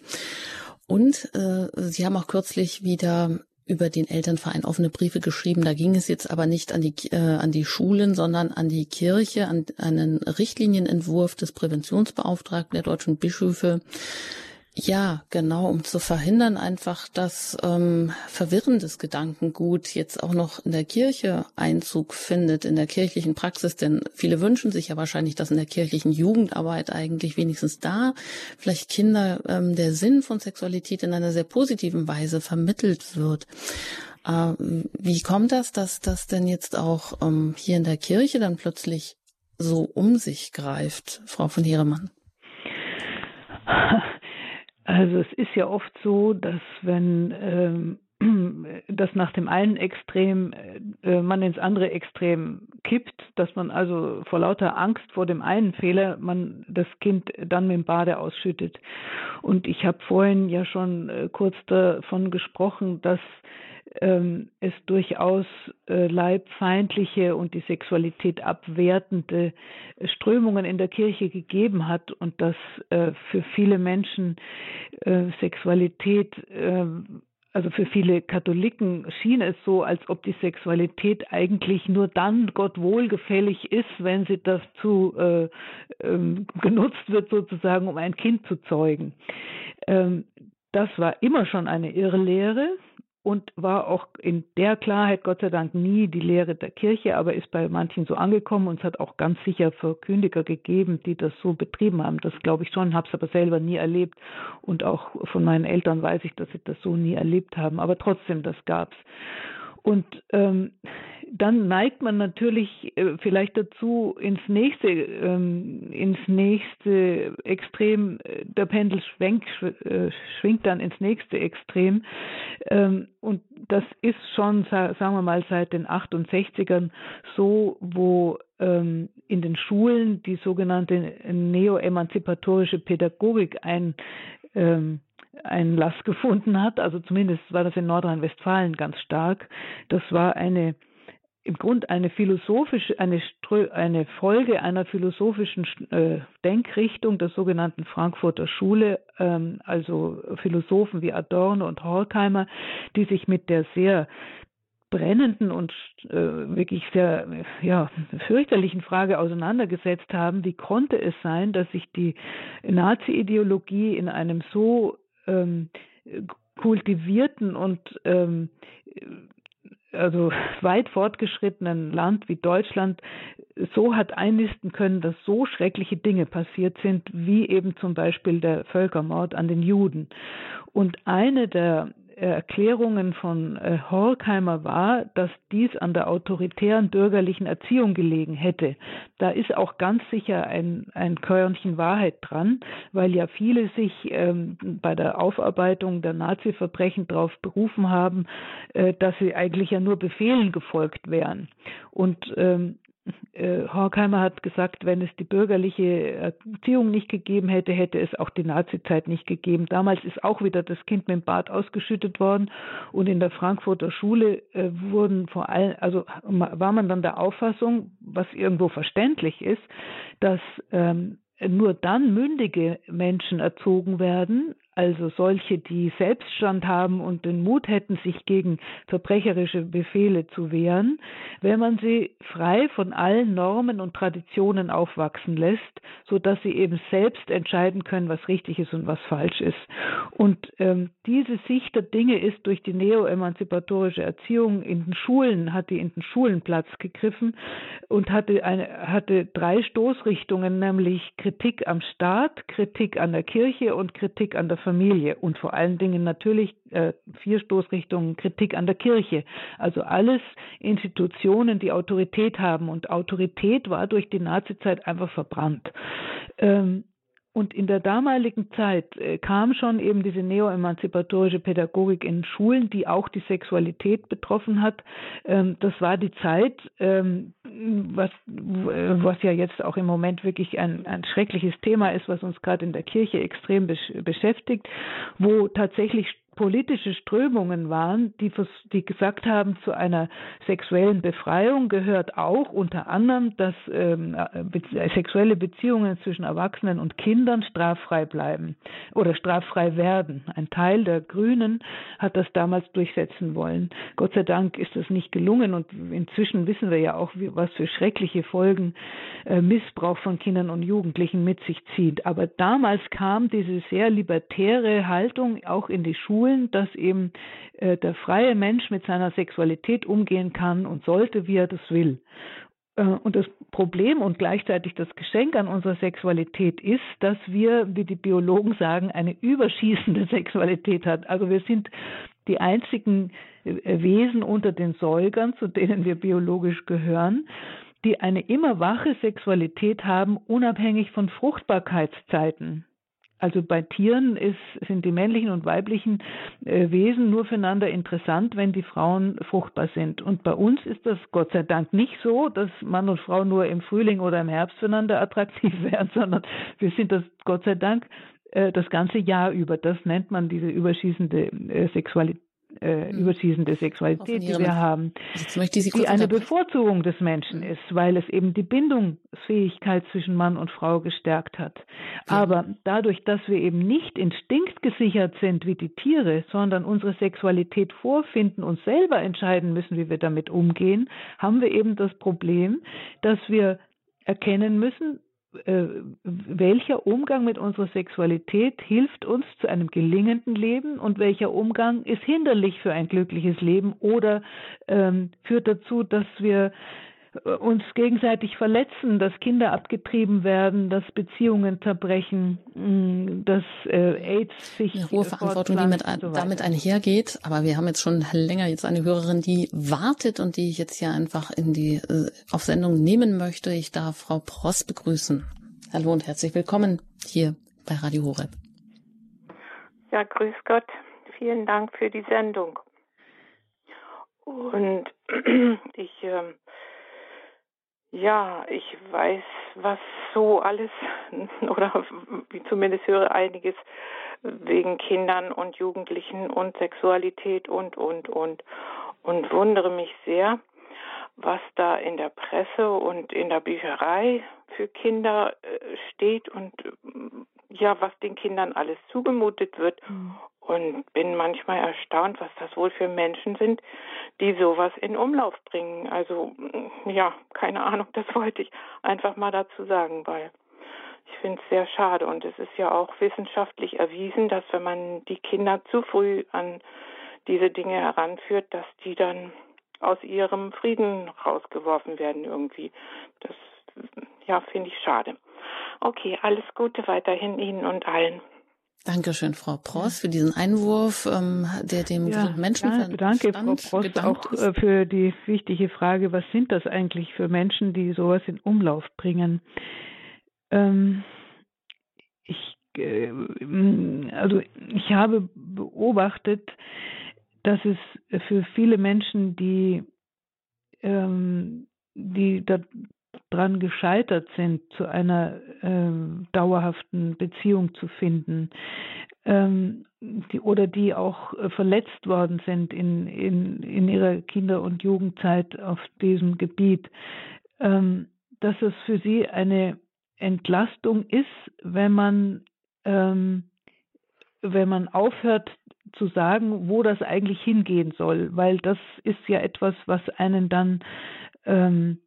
Und äh, Sie haben auch kürzlich wieder über den Elternverein offene Briefe geschrieben. Da ging es jetzt aber nicht an die, äh, an die Schulen, sondern an die Kirche, an einen Richtlinienentwurf des Präventionsbeauftragten der deutschen Bischöfe ja, genau, um zu verhindern einfach, dass ähm, verwirrendes Gedankengut jetzt auch noch in der Kirche Einzug findet, in der kirchlichen Praxis. Denn viele wünschen sich ja wahrscheinlich, dass in der kirchlichen Jugendarbeit eigentlich wenigstens da vielleicht Kinder ähm, der Sinn von Sexualität in einer sehr positiven Weise vermittelt wird. Äh, wie kommt das, dass das denn jetzt auch ähm, hier in der Kirche dann plötzlich so um sich greift, Frau von Heeremann? [laughs] Also es ist ja oft so, dass wenn ähm, [clears throat] dass nach dem einen Extrem äh, man ins andere Extrem kippt, dass man also vor lauter Angst vor dem einen Fehler man das Kind dann mit dem Bade ausschüttet. Und ich habe vorhin ja schon äh, kurz davon gesprochen, dass ähm, es durchaus äh, leibfeindliche und die Sexualität abwertende Strömungen in der Kirche gegeben hat und dass äh, für viele Menschen äh, Sexualität äh, also für viele Katholiken schien es so, als ob die Sexualität eigentlich nur dann Gott wohlgefällig ist, wenn sie dazu äh, ähm, genutzt wird, sozusagen, um ein Kind zu zeugen. Ähm, das war immer schon eine Irrlehre und war auch in der Klarheit Gott sei Dank nie die Lehre der Kirche, aber ist bei manchen so angekommen und es hat auch ganz sicher Verkündiger gegeben, die das so betrieben haben. Das glaube ich schon, habe es aber selber nie erlebt und auch von meinen Eltern weiß ich, dass sie das so nie erlebt haben. Aber trotzdem, das gab's. Und ähm, dann neigt man natürlich äh, vielleicht dazu, ins nächste, ähm, ins nächste Extrem, äh, der Pendel schwenkt, äh, schwingt dann ins nächste Extrem. Ähm, und das ist schon, sagen wir mal, seit den 68ern so, wo ähm, in den Schulen die sogenannte neo-emanzipatorische Pädagogik ein ähm, Einlass [laughs] gefunden hat. Also zumindest war das in Nordrhein-Westfalen ganz stark. Das war eine im Grunde eine philosophische, eine, eine Folge einer philosophischen äh, Denkrichtung der sogenannten Frankfurter Schule, ähm, also Philosophen wie Adorno und Horkheimer, die sich mit der sehr brennenden und äh, wirklich sehr ja, fürchterlichen Frage auseinandergesetzt haben, wie konnte es sein, dass sich die Nazi-Ideologie in einem so ähm, kultivierten und ähm, also weit fortgeschrittenen Land wie Deutschland so hat einnisten können, dass so schreckliche Dinge passiert sind, wie eben zum Beispiel der Völkermord an den Juden. Und eine der Erklärungen von äh, Horkheimer war, dass dies an der autoritären bürgerlichen Erziehung gelegen hätte. Da ist auch ganz sicher ein, ein Körnchen Wahrheit dran, weil ja viele sich ähm, bei der Aufarbeitung der Nazi-Verbrechen darauf berufen haben, äh, dass sie eigentlich ja nur Befehlen gefolgt wären. Und ähm, äh, Horkheimer hat gesagt, wenn es die bürgerliche Erziehung nicht gegeben hätte, hätte es auch die Nazizeit nicht gegeben. Damals ist auch wieder das Kind mit dem Bad ausgeschüttet worden und in der Frankfurter Schule äh, wurden vor allem, also war man dann der Auffassung, was irgendwo verständlich ist, dass ähm, nur dann mündige Menschen erzogen werden, also solche, die Selbststand haben und den Mut hätten, sich gegen verbrecherische Befehle zu wehren, wenn man sie frei von allen Normen und Traditionen aufwachsen lässt, so dass sie eben selbst entscheiden können, was richtig ist und was falsch ist. Und ähm, diese Sicht der Dinge ist durch die neo-emanzipatorische Erziehung in den Schulen, hat die in den Schulen Platz gegriffen und hatte, eine, hatte drei Stoßrichtungen, nämlich Kritik am Staat, Kritik an der Kirche und Kritik an der Familie und vor allen Dingen natürlich äh, vier Stoßrichtungen Kritik an der Kirche. Also alles Institutionen, die Autorität haben und Autorität war durch die Nazizeit einfach verbrannt. Ähm, und in der damaligen Zeit äh, kam schon eben diese neo-emanzipatorische Pädagogik in Schulen, die auch die Sexualität betroffen hat. Ähm, das war die Zeit, ähm, was, was ja jetzt auch im Moment wirklich ein, ein schreckliches Thema ist, was uns gerade in der Kirche extrem beschäftigt, wo tatsächlich politische Strömungen waren, die, die gesagt haben, zu einer sexuellen Befreiung gehört auch unter anderem, dass ähm, be sexuelle Beziehungen zwischen Erwachsenen und Kindern straffrei bleiben oder straffrei werden. Ein Teil der Grünen hat das damals durchsetzen wollen. Gott sei Dank ist das nicht gelungen und inzwischen wissen wir ja auch, wie, was für schreckliche Folgen äh, Missbrauch von Kindern und Jugendlichen mit sich zieht. Aber damals kam diese sehr libertäre Haltung auch in die Schulen Schulen, dass eben äh, der freie Mensch mit seiner Sexualität umgehen kann und sollte, wie er das will. Äh, und das Problem und gleichzeitig das Geschenk an unserer Sexualität ist, dass wir, wie die Biologen sagen, eine überschießende [laughs] Sexualität hat. Also wir sind die einzigen äh, Wesen unter den Säugern, zu denen wir biologisch gehören, die eine immer wache Sexualität haben, unabhängig von Fruchtbarkeitszeiten. Also bei Tieren ist, sind die männlichen und weiblichen äh, Wesen nur füreinander interessant, wenn die Frauen fruchtbar sind. Und bei uns ist das Gott sei Dank nicht so, dass Mann und Frau nur im Frühling oder im Herbst füreinander attraktiv [laughs] werden, sondern wir sind das Gott sei Dank äh, das ganze Jahr über. Das nennt man diese überschießende äh, Sexualität äh, mhm. überschießende Sexualität, die wir haben, die eine Bevorzugung des Menschen mhm. ist, weil es eben die Bindungsfähigkeit zwischen Mann und Frau gestärkt hat. Ja. Aber dadurch, dass wir eben nicht instinktgesichert sind wie die Tiere, sondern unsere Sexualität vorfinden und selber entscheiden müssen, wie wir damit umgehen, haben wir eben das Problem, dass wir erkennen müssen, äh, welcher Umgang mit unserer Sexualität hilft uns zu einem gelingenden Leben und welcher Umgang ist hinderlich für ein glückliches Leben oder ähm, führt dazu, dass wir uns gegenseitig verletzen, dass Kinder abgetrieben werden, dass Beziehungen zerbrechen, mm, dass äh, AIDS sich eine hohe Verantwortung, die mit, so damit einhergeht. Aber wir haben jetzt schon länger jetzt eine Hörerin, die wartet und die ich jetzt hier einfach in die äh, auf Sendung nehmen möchte. Ich darf Frau Prost begrüßen. Hallo und herzlich willkommen hier bei Radio Horeb. Ja, grüß Gott. Vielen Dank für die Sendung. Und [clears throat] ich äh, ja, ich weiß, was so alles, [laughs] oder zumindest höre einiges wegen Kindern und Jugendlichen und Sexualität und, und, und. Und wundere mich sehr, was da in der Presse und in der Bücherei für Kinder äh, steht und ja, was den Kindern alles zugemutet wird. Mhm. Und bin manchmal erstaunt, was das wohl für Menschen sind, die sowas in Umlauf bringen. Also, ja, keine Ahnung, das [laughs] wollte ich einfach mal dazu sagen, weil ich finde es sehr schade. Und es ist ja auch wissenschaftlich erwiesen, dass wenn man die Kinder zu früh an diese Dinge heranführt, dass die dann aus ihrem Frieden rausgeworfen werden irgendwie. Das, ja, finde ich schade. Okay, alles Gute weiterhin Ihnen und allen. Dankeschön, Frau Pross, für diesen Einwurf, ähm, der dem ja, Menschenverstand ja, Danke, Frau Pross, auch ist. Äh, für die wichtige Frage, was sind das eigentlich für Menschen, die sowas in Umlauf bringen? Ähm, ich, äh, also ich habe beobachtet, dass es für viele Menschen, die ähm, die da dran gescheitert sind, zu einer ähm, dauerhaften Beziehung zu finden, ähm, die, oder die auch äh, verletzt worden sind in, in, in ihrer Kinder- und Jugendzeit auf diesem Gebiet, ähm, dass es für sie eine Entlastung ist, wenn man, ähm, wenn man aufhört zu sagen, wo das eigentlich hingehen soll, weil das ist ja etwas, was einen dann ähm,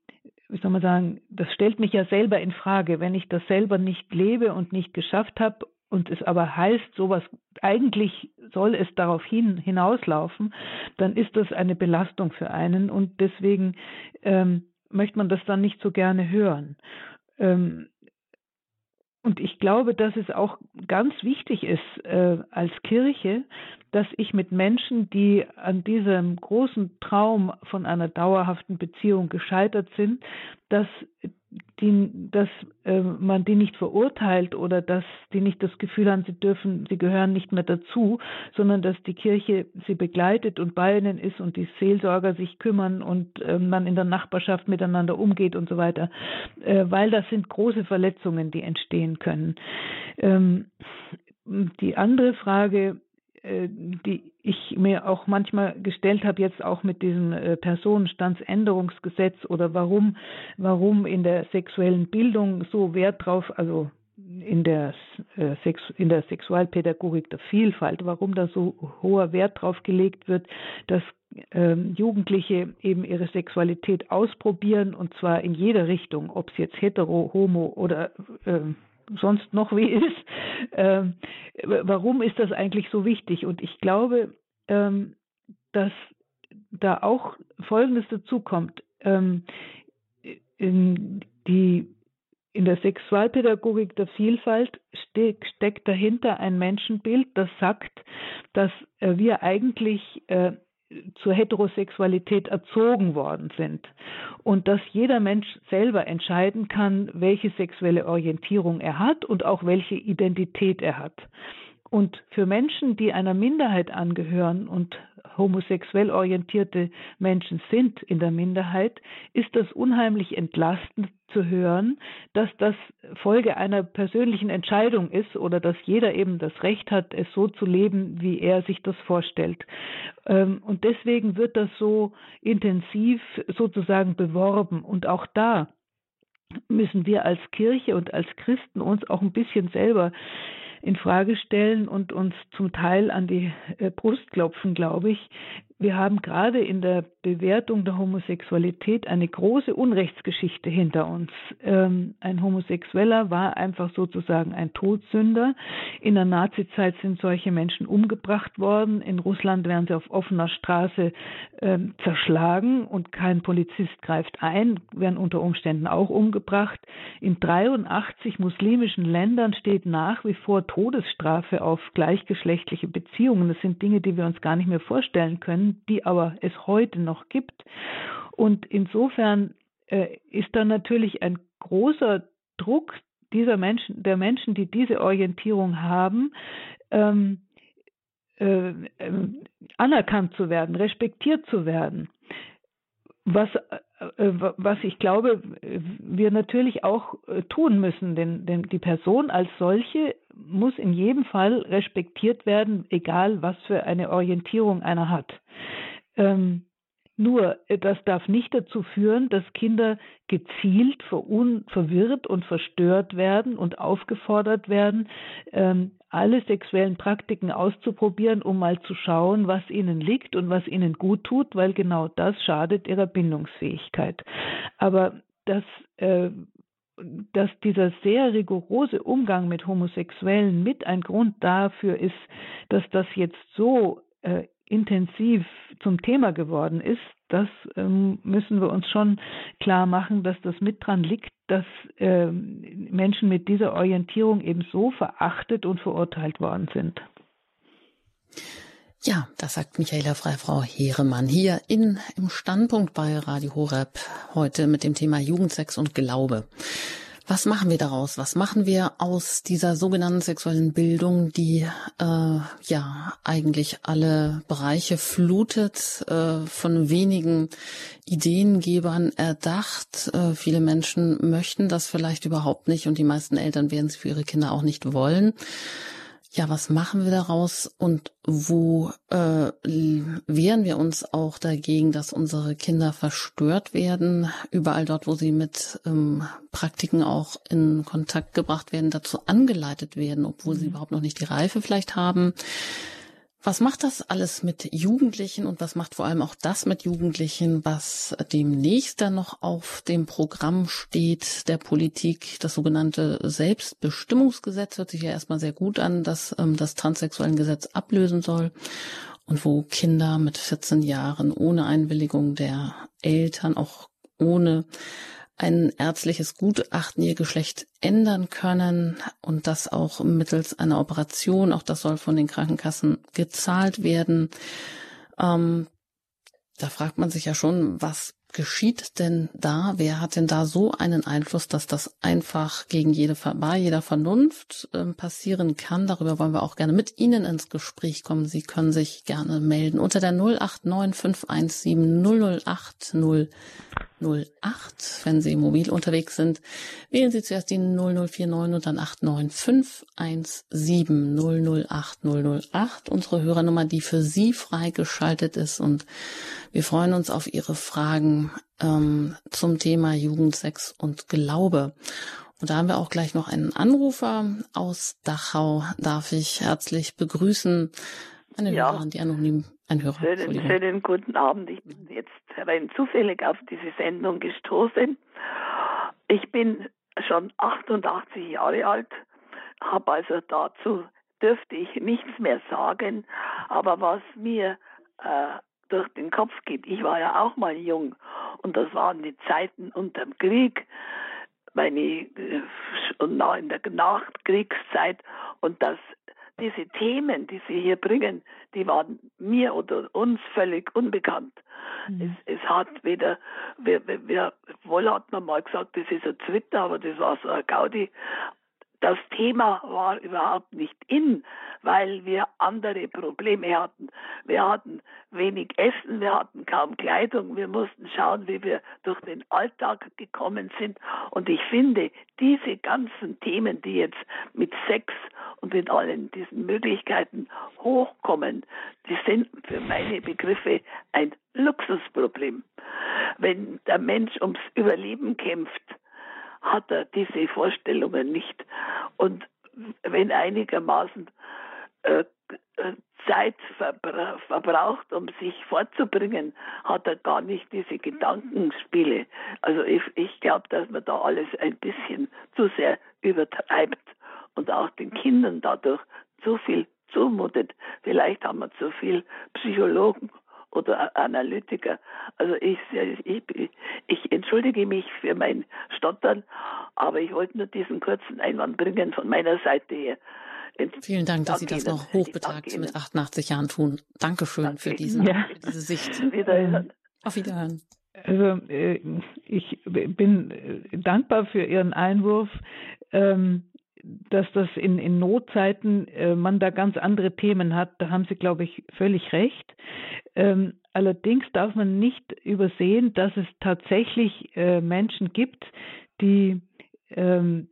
wie soll man sagen, das stellt mich ja selber in Frage. Wenn ich das selber nicht lebe und nicht geschafft habe und es aber heißt, sowas eigentlich soll es darauf hin, hinauslaufen, dann ist das eine Belastung für einen und deswegen ähm, möchte man das dann nicht so gerne hören. Ähm, und ich glaube, dass es auch ganz wichtig ist äh, als Kirche, dass ich mit Menschen, die an diesem großen Traum von einer dauerhaften Beziehung gescheitert sind, dass die, dass äh, man die nicht verurteilt oder dass die nicht das Gefühl haben, sie dürfen, sie gehören nicht mehr dazu, sondern dass die Kirche sie begleitet und bei ihnen ist und die Seelsorger sich kümmern und äh, man in der Nachbarschaft miteinander umgeht und so weiter, äh, weil das sind große Verletzungen, die entstehen können. Ähm, die andere Frage, die ich mir auch manchmal gestellt habe, jetzt auch mit diesem äh, Personenstandsänderungsgesetz oder warum, warum in der sexuellen Bildung so Wert drauf, also in der, äh, in der Sexualpädagogik der Vielfalt, warum da so hoher Wert drauf gelegt wird, dass ähm, Jugendliche eben ihre Sexualität ausprobieren und zwar in jeder Richtung, ob es jetzt hetero, homo oder äh, sonst noch wie ist. Ähm, warum ist das eigentlich so wichtig? Und ich glaube, ähm, dass da auch Folgendes dazukommt. Ähm, in, die, in der Sexualpädagogik der Vielfalt ste steckt dahinter ein Menschenbild, das sagt, dass äh, wir eigentlich äh, zur Heterosexualität erzogen worden sind und dass jeder Mensch selber entscheiden kann, welche sexuelle Orientierung er hat und auch welche Identität er hat. Und für Menschen, die einer Minderheit angehören und homosexuell orientierte Menschen sind in der Minderheit, ist das unheimlich entlastend zu hören, dass das Folge einer persönlichen Entscheidung ist oder dass jeder eben das Recht hat, es so zu leben, wie er sich das vorstellt. Ähm, und deswegen wird das so intensiv sozusagen beworben. Und auch da müssen wir als Kirche und als Christen uns auch ein bisschen selber in Frage stellen und uns zum Teil an die äh, Brust klopfen, glaube ich. Wir haben gerade in der Bewertung der Homosexualität eine große Unrechtsgeschichte hinter uns. Ähm, ein Homosexueller war einfach sozusagen ein Todsünder. In der Nazizeit sind solche Menschen umgebracht worden. In Russland werden sie auf offener Straße ähm, zerschlagen und kein Polizist greift ein, werden unter Umständen auch umgebracht. In 83 muslimischen Ländern steht nach wie vor Todesstrafe auf gleichgeschlechtliche Beziehungen. Das sind Dinge, die wir uns gar nicht mehr vorstellen können, die aber es heute noch gibt. Und insofern äh, ist da natürlich ein großer Druck dieser Menschen, der Menschen, die diese Orientierung haben, ähm, äh, äh, anerkannt zu werden, respektiert zu werden. Was, was ich glaube, wir natürlich auch äh, tun müssen, denn, denn die Person als solche muss in jedem Fall respektiert werden, egal was für eine Orientierung einer hat. Ähm, nur, äh, das darf nicht dazu führen, dass Kinder gezielt verwirrt und verstört werden und aufgefordert werden, ähm, alle sexuellen Praktiken auszuprobieren, um mal zu schauen, was ihnen liegt und was ihnen gut tut, weil genau das schadet ihrer Bindungsfähigkeit. Aber dass, äh, dass dieser sehr rigorose Umgang mit Homosexuellen mit ein Grund dafür ist, dass das jetzt so äh, intensiv zum Thema geworden ist, das ähm, müssen wir uns schon klar machen, dass das mit dran liegt, dass ähm, Menschen mit dieser Orientierung eben so verachtet und verurteilt worden sind. Ja, das sagt Michaela Freifrau Heeremann hier in, im Standpunkt bei Radio Horeb heute mit dem Thema Jugendsex und Glaube. Was machen wir daraus? Was machen wir aus dieser sogenannten sexuellen Bildung, die äh, ja eigentlich alle Bereiche flutet, äh, von wenigen Ideengebern erdacht? Äh, viele Menschen möchten das vielleicht überhaupt nicht und die meisten Eltern werden es für ihre Kinder auch nicht wollen ja, was machen wir daraus und wo äh, wehren wir uns auch dagegen, dass unsere Kinder verstört werden, überall dort, wo sie mit ähm, Praktiken auch in Kontakt gebracht werden, dazu angeleitet werden, obwohl sie mhm. überhaupt noch nicht die Reife vielleicht haben. Was macht das alles mit Jugendlichen und was macht vor allem auch das mit Jugendlichen, was demnächst dann noch auf dem Programm steht der Politik? Das sogenannte Selbstbestimmungsgesetz hört sich ja erstmal sehr gut an, dass ähm, das transsexuellen Gesetz ablösen soll und wo Kinder mit 14 Jahren ohne Einwilligung der Eltern, auch ohne ein ärztliches Gutachten ihr Geschlecht ändern können und das auch mittels einer Operation, auch das soll von den Krankenkassen gezahlt werden. Ähm, da fragt man sich ja schon, was geschieht denn da? Wer hat denn da so einen Einfluss, dass das einfach gegen jede, bei jeder Vernunft äh, passieren kann? Darüber wollen wir auch gerne mit Ihnen ins Gespräch kommen. Sie können sich gerne melden unter der 089 517 008 008. Wenn Sie mobil unterwegs sind, wählen Sie zuerst die 0049 und dann 89 517 008 008. Unsere Hörernummer, die für Sie freigeschaltet ist und wir freuen uns auf Ihre Fragen ähm, zum Thema Jugendsex und Glaube. Und da haben wir auch gleich noch einen Anrufer aus Dachau. Darf ich herzlich begrüßen. Eine ja. Hörerin, die anonym, ein Hörer. Schönen, schönen guten Abend. Ich bin jetzt rein zufällig auf diese Sendung gestoßen. Ich bin schon 88 Jahre alt, habe also dazu dürfte ich nichts mehr sagen, aber was mir äh, durch den Kopf geht. Ich war ja auch mal jung und das waren die Zeiten unter dem Krieg, meine äh, und in der Nachkriegszeit und dass diese Themen, die Sie hier bringen, die waren mir oder uns völlig unbekannt. Mhm. Es, es, hat weder, wir, wir, wohl hat man mal gesagt, das ist ein Twitter, aber das war so ein Gaudi, das Thema war überhaupt nicht in, weil wir andere Probleme hatten. Wir hatten wenig Essen, wir hatten kaum Kleidung, wir mussten schauen, wie wir durch den Alltag gekommen sind. Und ich finde, diese ganzen Themen, die jetzt mit Sex und mit allen diesen Möglichkeiten hochkommen, die sind für meine Begriffe ein Luxusproblem. Wenn der Mensch ums Überleben kämpft, hat er diese Vorstellungen nicht. Und wenn einigermaßen äh, Zeit verbra verbraucht, um sich fortzubringen, hat er gar nicht diese Gedankenspiele. Also ich, ich glaube, dass man da alles ein bisschen zu sehr übertreibt und auch den Kindern dadurch zu viel zumutet. Vielleicht haben wir zu viel Psychologen oder Analytiker. Also ich, ich, ich entschuldige mich für mein Stottern, aber ich wollte nur diesen kurzen Einwand bringen von meiner Seite her. Vielen Dank, dass Sie das noch hochbetagt mit 88 Jahren tun. Dankeschön Danke. für, diesen, ja. für diese Sicht. [laughs] Wiederhören. Auf Wiederhören. Also äh, ich bin dankbar für Ihren Einwurf. Ähm, dass das in, in Notzeiten äh, man da ganz andere Themen hat, da haben Sie, glaube ich, völlig recht. Ähm, allerdings darf man nicht übersehen, dass es tatsächlich äh, Menschen gibt, die ähm,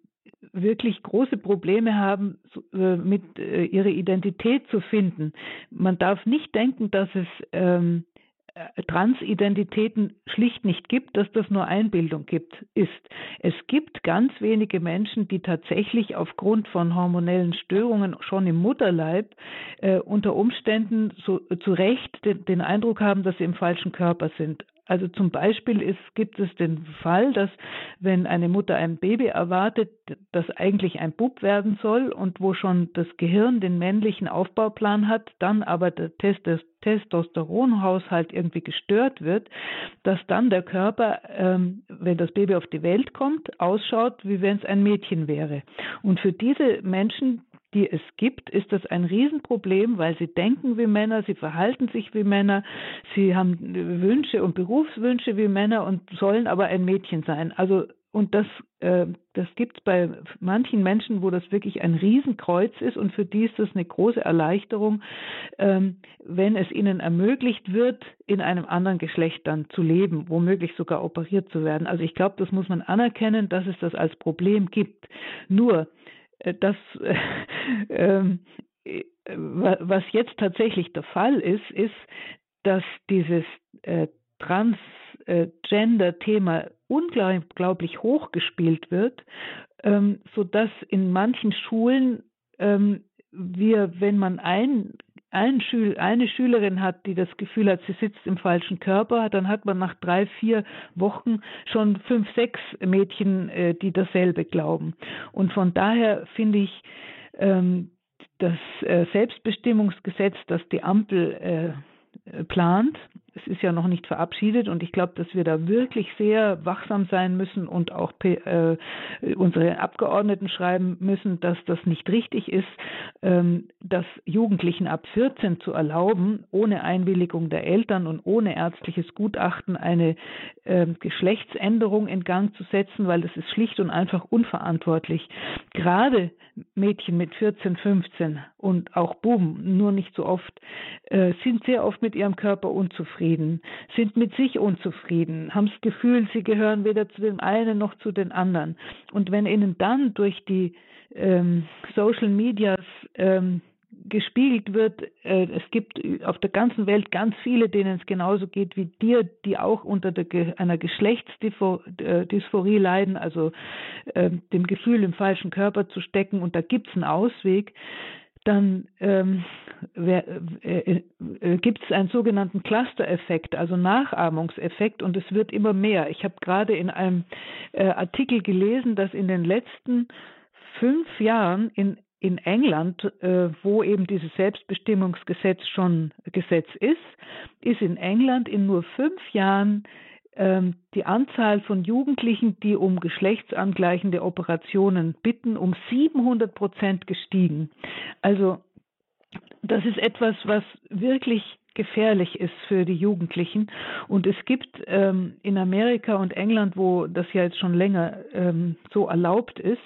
wirklich große Probleme haben, äh, mit äh, ihrer Identität zu finden. Man darf nicht denken, dass es ähm, äh, Transidentitäten schlicht nicht gibt, dass das nur Einbildung gibt, ist. Es gibt ganz wenige Menschen, die tatsächlich aufgrund von hormonellen Störungen schon im Mutterleib äh, unter Umständen so, zu Recht den, den Eindruck haben, dass sie im falschen Körper sind. Also zum Beispiel ist, gibt es den Fall, dass wenn eine Mutter ein Baby erwartet, das eigentlich ein Bub werden soll und wo schon das Gehirn den männlichen Aufbauplan hat, dann aber der Testosteronhaushalt irgendwie gestört wird, dass dann der Körper, ähm, wenn das Baby auf die Welt kommt, ausschaut, wie wenn es ein Mädchen wäre. Und für diese Menschen, die es gibt, ist das ein Riesenproblem, weil sie denken wie Männer, sie verhalten sich wie Männer, sie haben Wünsche und Berufswünsche wie Männer und sollen aber ein Mädchen sein. Also und das, äh, das gibt es bei manchen Menschen, wo das wirklich ein Riesenkreuz ist und für die ist das eine große Erleichterung, ähm, wenn es ihnen ermöglicht wird, in einem anderen Geschlecht dann zu leben, womöglich sogar operiert zu werden. Also ich glaube, das muss man anerkennen, dass es das als Problem gibt. Nur äh, das, äh, äh, was jetzt tatsächlich der Fall ist, ist, dass dieses Transgender-Thema unglaublich hochgespielt wird, ähm, sodass in manchen Schulen ähm, wir, wenn man ein ein Schül eine Schülerin hat, die das Gefühl hat, sie sitzt im falschen Körper, dann hat man nach drei, vier Wochen schon fünf, sechs Mädchen, äh, die dasselbe glauben. Und von daher finde ich ähm, das äh, Selbstbestimmungsgesetz, das die Ampel äh, plant, es ist ja noch nicht verabschiedet und ich glaube, dass wir da wirklich sehr wachsam sein müssen und auch äh, unsere Abgeordneten schreiben müssen, dass das nicht richtig ist, ähm, dass Jugendlichen ab 14 zu erlauben, ohne Einwilligung der Eltern und ohne ärztliches Gutachten eine äh, Geschlechtsänderung in Gang zu setzen, weil das ist schlicht und einfach unverantwortlich. Gerade Mädchen mit 14, 15 und auch Buben, nur nicht so oft, äh, sind sehr oft mit ihrem Körper unzufrieden, sind mit sich unzufrieden, haben das Gefühl, sie gehören weder zu dem einen noch zu den anderen. Und wenn ihnen dann durch die ähm, Social Medias ähm, gespiegelt wird, äh, es gibt auf der ganzen Welt ganz viele, denen es genauso geht wie dir, die auch unter der, einer Geschlechtsdysphorie leiden, also äh, dem Gefühl, im falschen Körper zu stecken und da gibt es einen Ausweg, dann ähm, äh, äh, gibt es einen sogenannten Cluster-Effekt, also Nachahmungseffekt, und es wird immer mehr. Ich habe gerade in einem äh, Artikel gelesen, dass in den letzten fünf Jahren in in England, äh, wo eben dieses Selbstbestimmungsgesetz schon Gesetz ist, ist in England in nur fünf Jahren die Anzahl von Jugendlichen, die um geschlechtsangleichende Operationen bitten, um 700 Prozent gestiegen. Also das ist etwas, was wirklich gefährlich ist für die Jugendlichen. Und es gibt ähm, in Amerika und England, wo das ja jetzt schon länger ähm, so erlaubt ist,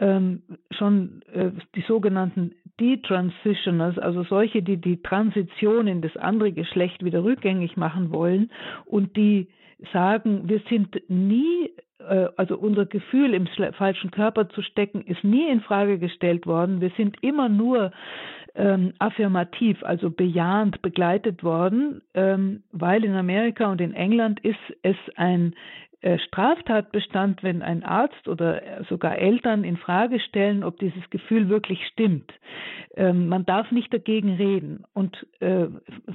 ähm, schon äh, die sogenannten Detransitioners, also solche, die die Transition in das andere Geschlecht wieder rückgängig machen wollen und die sagen, wir sind nie, äh, also unser Gefühl im falschen Körper zu stecken, ist nie in Frage gestellt worden. Wir sind immer nur ähm, affirmativ, also bejahend begleitet worden, ähm, weil in Amerika und in England ist es ein Straftatbestand, wenn ein Arzt oder sogar Eltern in Frage stellen, ob dieses Gefühl wirklich stimmt. Ähm, man darf nicht dagegen reden. Und äh,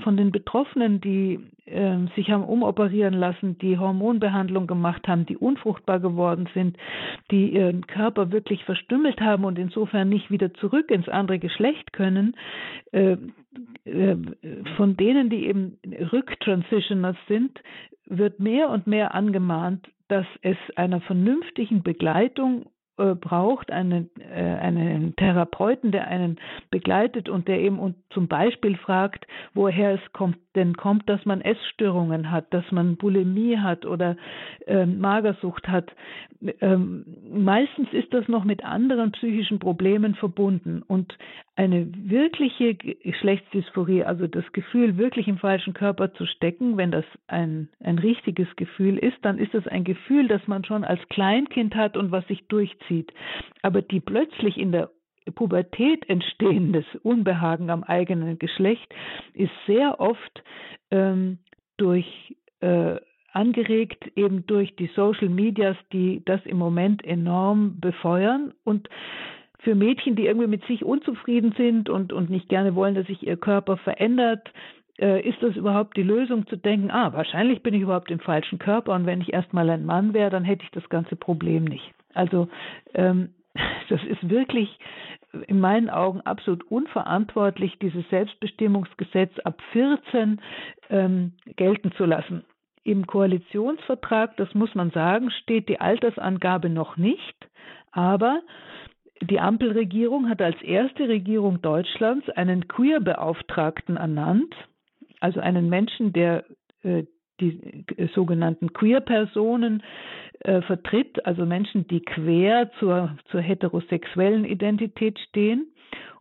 von den Betroffenen, die äh, sich haben umoperieren lassen, die Hormonbehandlung gemacht haben, die unfruchtbar geworden sind, die ihren Körper wirklich verstümmelt haben und insofern nicht wieder zurück ins andere Geschlecht können, von denen, die eben Rücktransitioners sind, wird mehr und mehr angemahnt, dass es einer vernünftigen Begleitung äh, braucht, einen, äh, einen Therapeuten, der einen begleitet und der eben und zum Beispiel fragt, woher es kommt, denn kommt, dass man Essstörungen hat, dass man Bulimie hat oder äh, Magersucht hat. Ähm, meistens ist das noch mit anderen psychischen Problemen verbunden und eine wirkliche Geschlechtsdysphorie, also das Gefühl, wirklich im falschen Körper zu stecken, wenn das ein, ein richtiges Gefühl ist, dann ist das ein Gefühl, das man schon als Kleinkind hat und was sich durchzieht zieht. Aber die plötzlich in der Pubertät entstehendes Unbehagen am eigenen Geschlecht ist sehr oft ähm, durch äh, angeregt eben durch die Social Medias, die das im Moment enorm befeuern und für Mädchen, die irgendwie mit sich unzufrieden sind und, und nicht gerne wollen, dass sich ihr Körper verändert, äh, ist das überhaupt die Lösung zu denken, ah, wahrscheinlich bin ich überhaupt im falschen Körper und wenn ich erstmal ein Mann wäre, dann hätte ich das ganze Problem nicht. Also ähm, [laughs] das ist wirklich in meinen Augen absolut unverantwortlich, dieses Selbstbestimmungsgesetz ab 14 ähm, gelten zu lassen. Im Koalitionsvertrag, das muss man sagen, steht die Altersangabe noch nicht, aber die Ampelregierung hat als erste Regierung Deutschlands einen Queer-Beauftragten ernannt, also einen Menschen, der äh, die äh, sogenannten Queer-Personen äh, vertritt, also Menschen, die quer zur, zur heterosexuellen Identität stehen.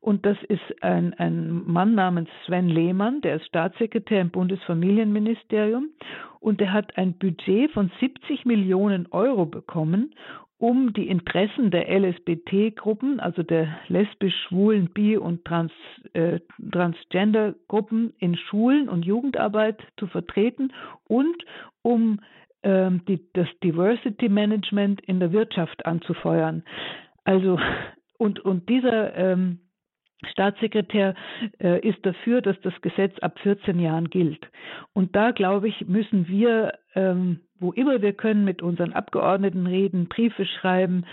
Und das ist ein, ein Mann namens Sven Lehmann, der ist Staatssekretär im Bundesfamilienministerium und der hat ein Budget von 70 Millionen Euro bekommen, um die Interessen der LSBT-Gruppen, also der lesbisch, schwulen, bi- und trans, äh, Transgender-Gruppen in Schulen und Jugendarbeit zu vertreten und um ähm, die, das Diversity Management in der Wirtschaft anzufeuern. Also und, und dieser ähm, Staatssekretär äh, ist dafür, dass das Gesetz ab 14 Jahren gilt. Und da, glaube ich, müssen wir, ähm, wo immer wir können, mit unseren Abgeordneten reden, Briefe schreiben,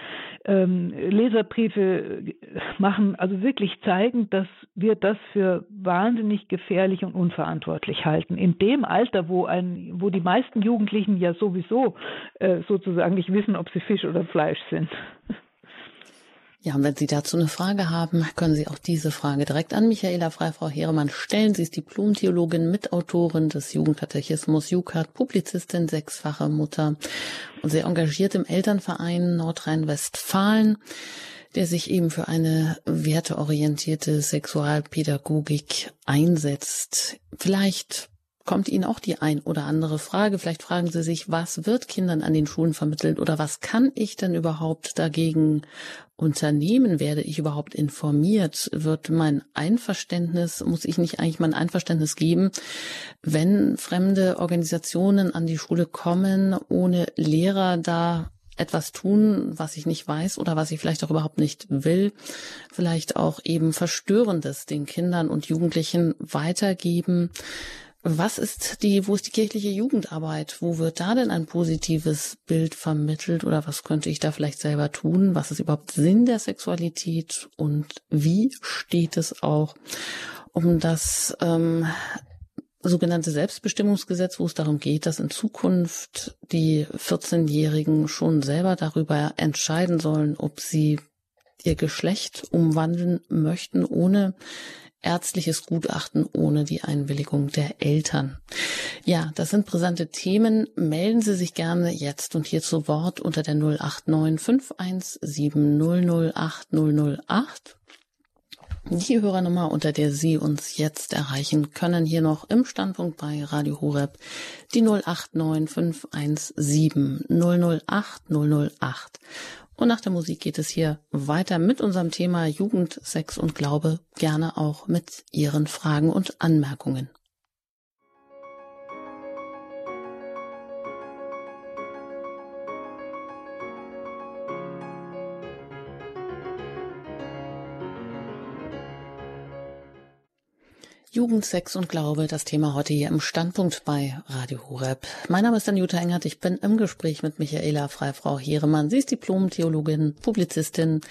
ähm, Leserbriefe äh, machen, also wirklich zeigen, dass wir das für wahnsinnig gefährlich und unverantwortlich halten. In dem Alter, wo, ein, wo die meisten Jugendlichen ja sowieso äh, sozusagen nicht wissen, ob sie Fisch oder Fleisch sind. Ja, und wenn Sie dazu eine Frage haben, können Sie auch diese Frage direkt an Michaela Freifrau Heeremann stellen. Sie ist Diplom-Theologin, Mitautorin des Jugendkatechismus, JUKAT, Publizistin, sechsfache Mutter und sehr engagiert im Elternverein Nordrhein-Westfalen, der sich eben für eine werteorientierte Sexualpädagogik einsetzt. Vielleicht kommt Ihnen auch die ein oder andere Frage. Vielleicht fragen Sie sich, was wird Kindern an den Schulen vermittelt oder was kann ich denn überhaupt dagegen unternehmen? Werde ich überhaupt informiert? Wird mein Einverständnis, muss ich nicht eigentlich mein Einverständnis geben, wenn fremde Organisationen an die Schule kommen, ohne Lehrer da etwas tun, was ich nicht weiß oder was ich vielleicht auch überhaupt nicht will, vielleicht auch eben Verstörendes den Kindern und Jugendlichen weitergeben. Was ist die, wo ist die kirchliche Jugendarbeit? Wo wird da denn ein positives Bild vermittelt oder was könnte ich da vielleicht selber tun? Was ist überhaupt Sinn der Sexualität und wie steht es auch um das ähm, sogenannte Selbstbestimmungsgesetz, wo es darum geht, dass in Zukunft die 14-Jährigen schon selber darüber entscheiden sollen, ob sie ihr Geschlecht umwandeln möchten, ohne ärztliches Gutachten ohne die Einwilligung der Eltern. Ja, das sind brisante Themen. Melden Sie sich gerne jetzt und hier zu Wort unter der 089 517 008 008. Die Hörernummer, unter der Sie uns jetzt erreichen können, hier noch im Standpunkt bei Radio Horeb, die 089 517 008 008. Und nach der Musik geht es hier weiter mit unserem Thema Jugend, Sex und Glaube, gerne auch mit Ihren Fragen und Anmerkungen. Jugend, Sex und Glaube, das Thema heute hier im Standpunkt bei Radio Horeb. Mein Name ist Anjuta Engert, ich bin im Gespräch mit Michaela Freifrau Heeremann. Sie ist Diplom-Theologin, Publizistin,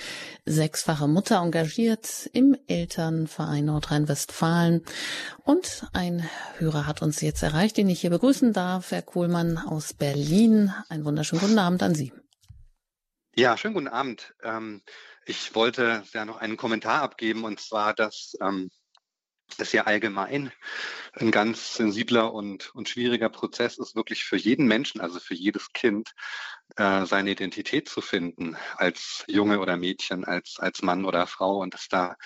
sechsfache Mutter, engagiert im Elternverein Nordrhein-Westfalen. Und ein Hörer hat uns jetzt erreicht, den ich hier begrüßen darf, Herr Kohlmann aus Berlin. Einen wunderschönen guten Abend an Sie. Ja, schönen guten Abend. Ähm, ich wollte ja noch einen Kommentar abgeben, und zwar, dass ähm, ist ja allgemein ein ganz sensibler und, und schwieriger Prozess ist, wirklich für jeden Menschen, also für jedes Kind, äh, seine Identität zu finden, als Junge oder Mädchen, als, als Mann oder Frau und dass da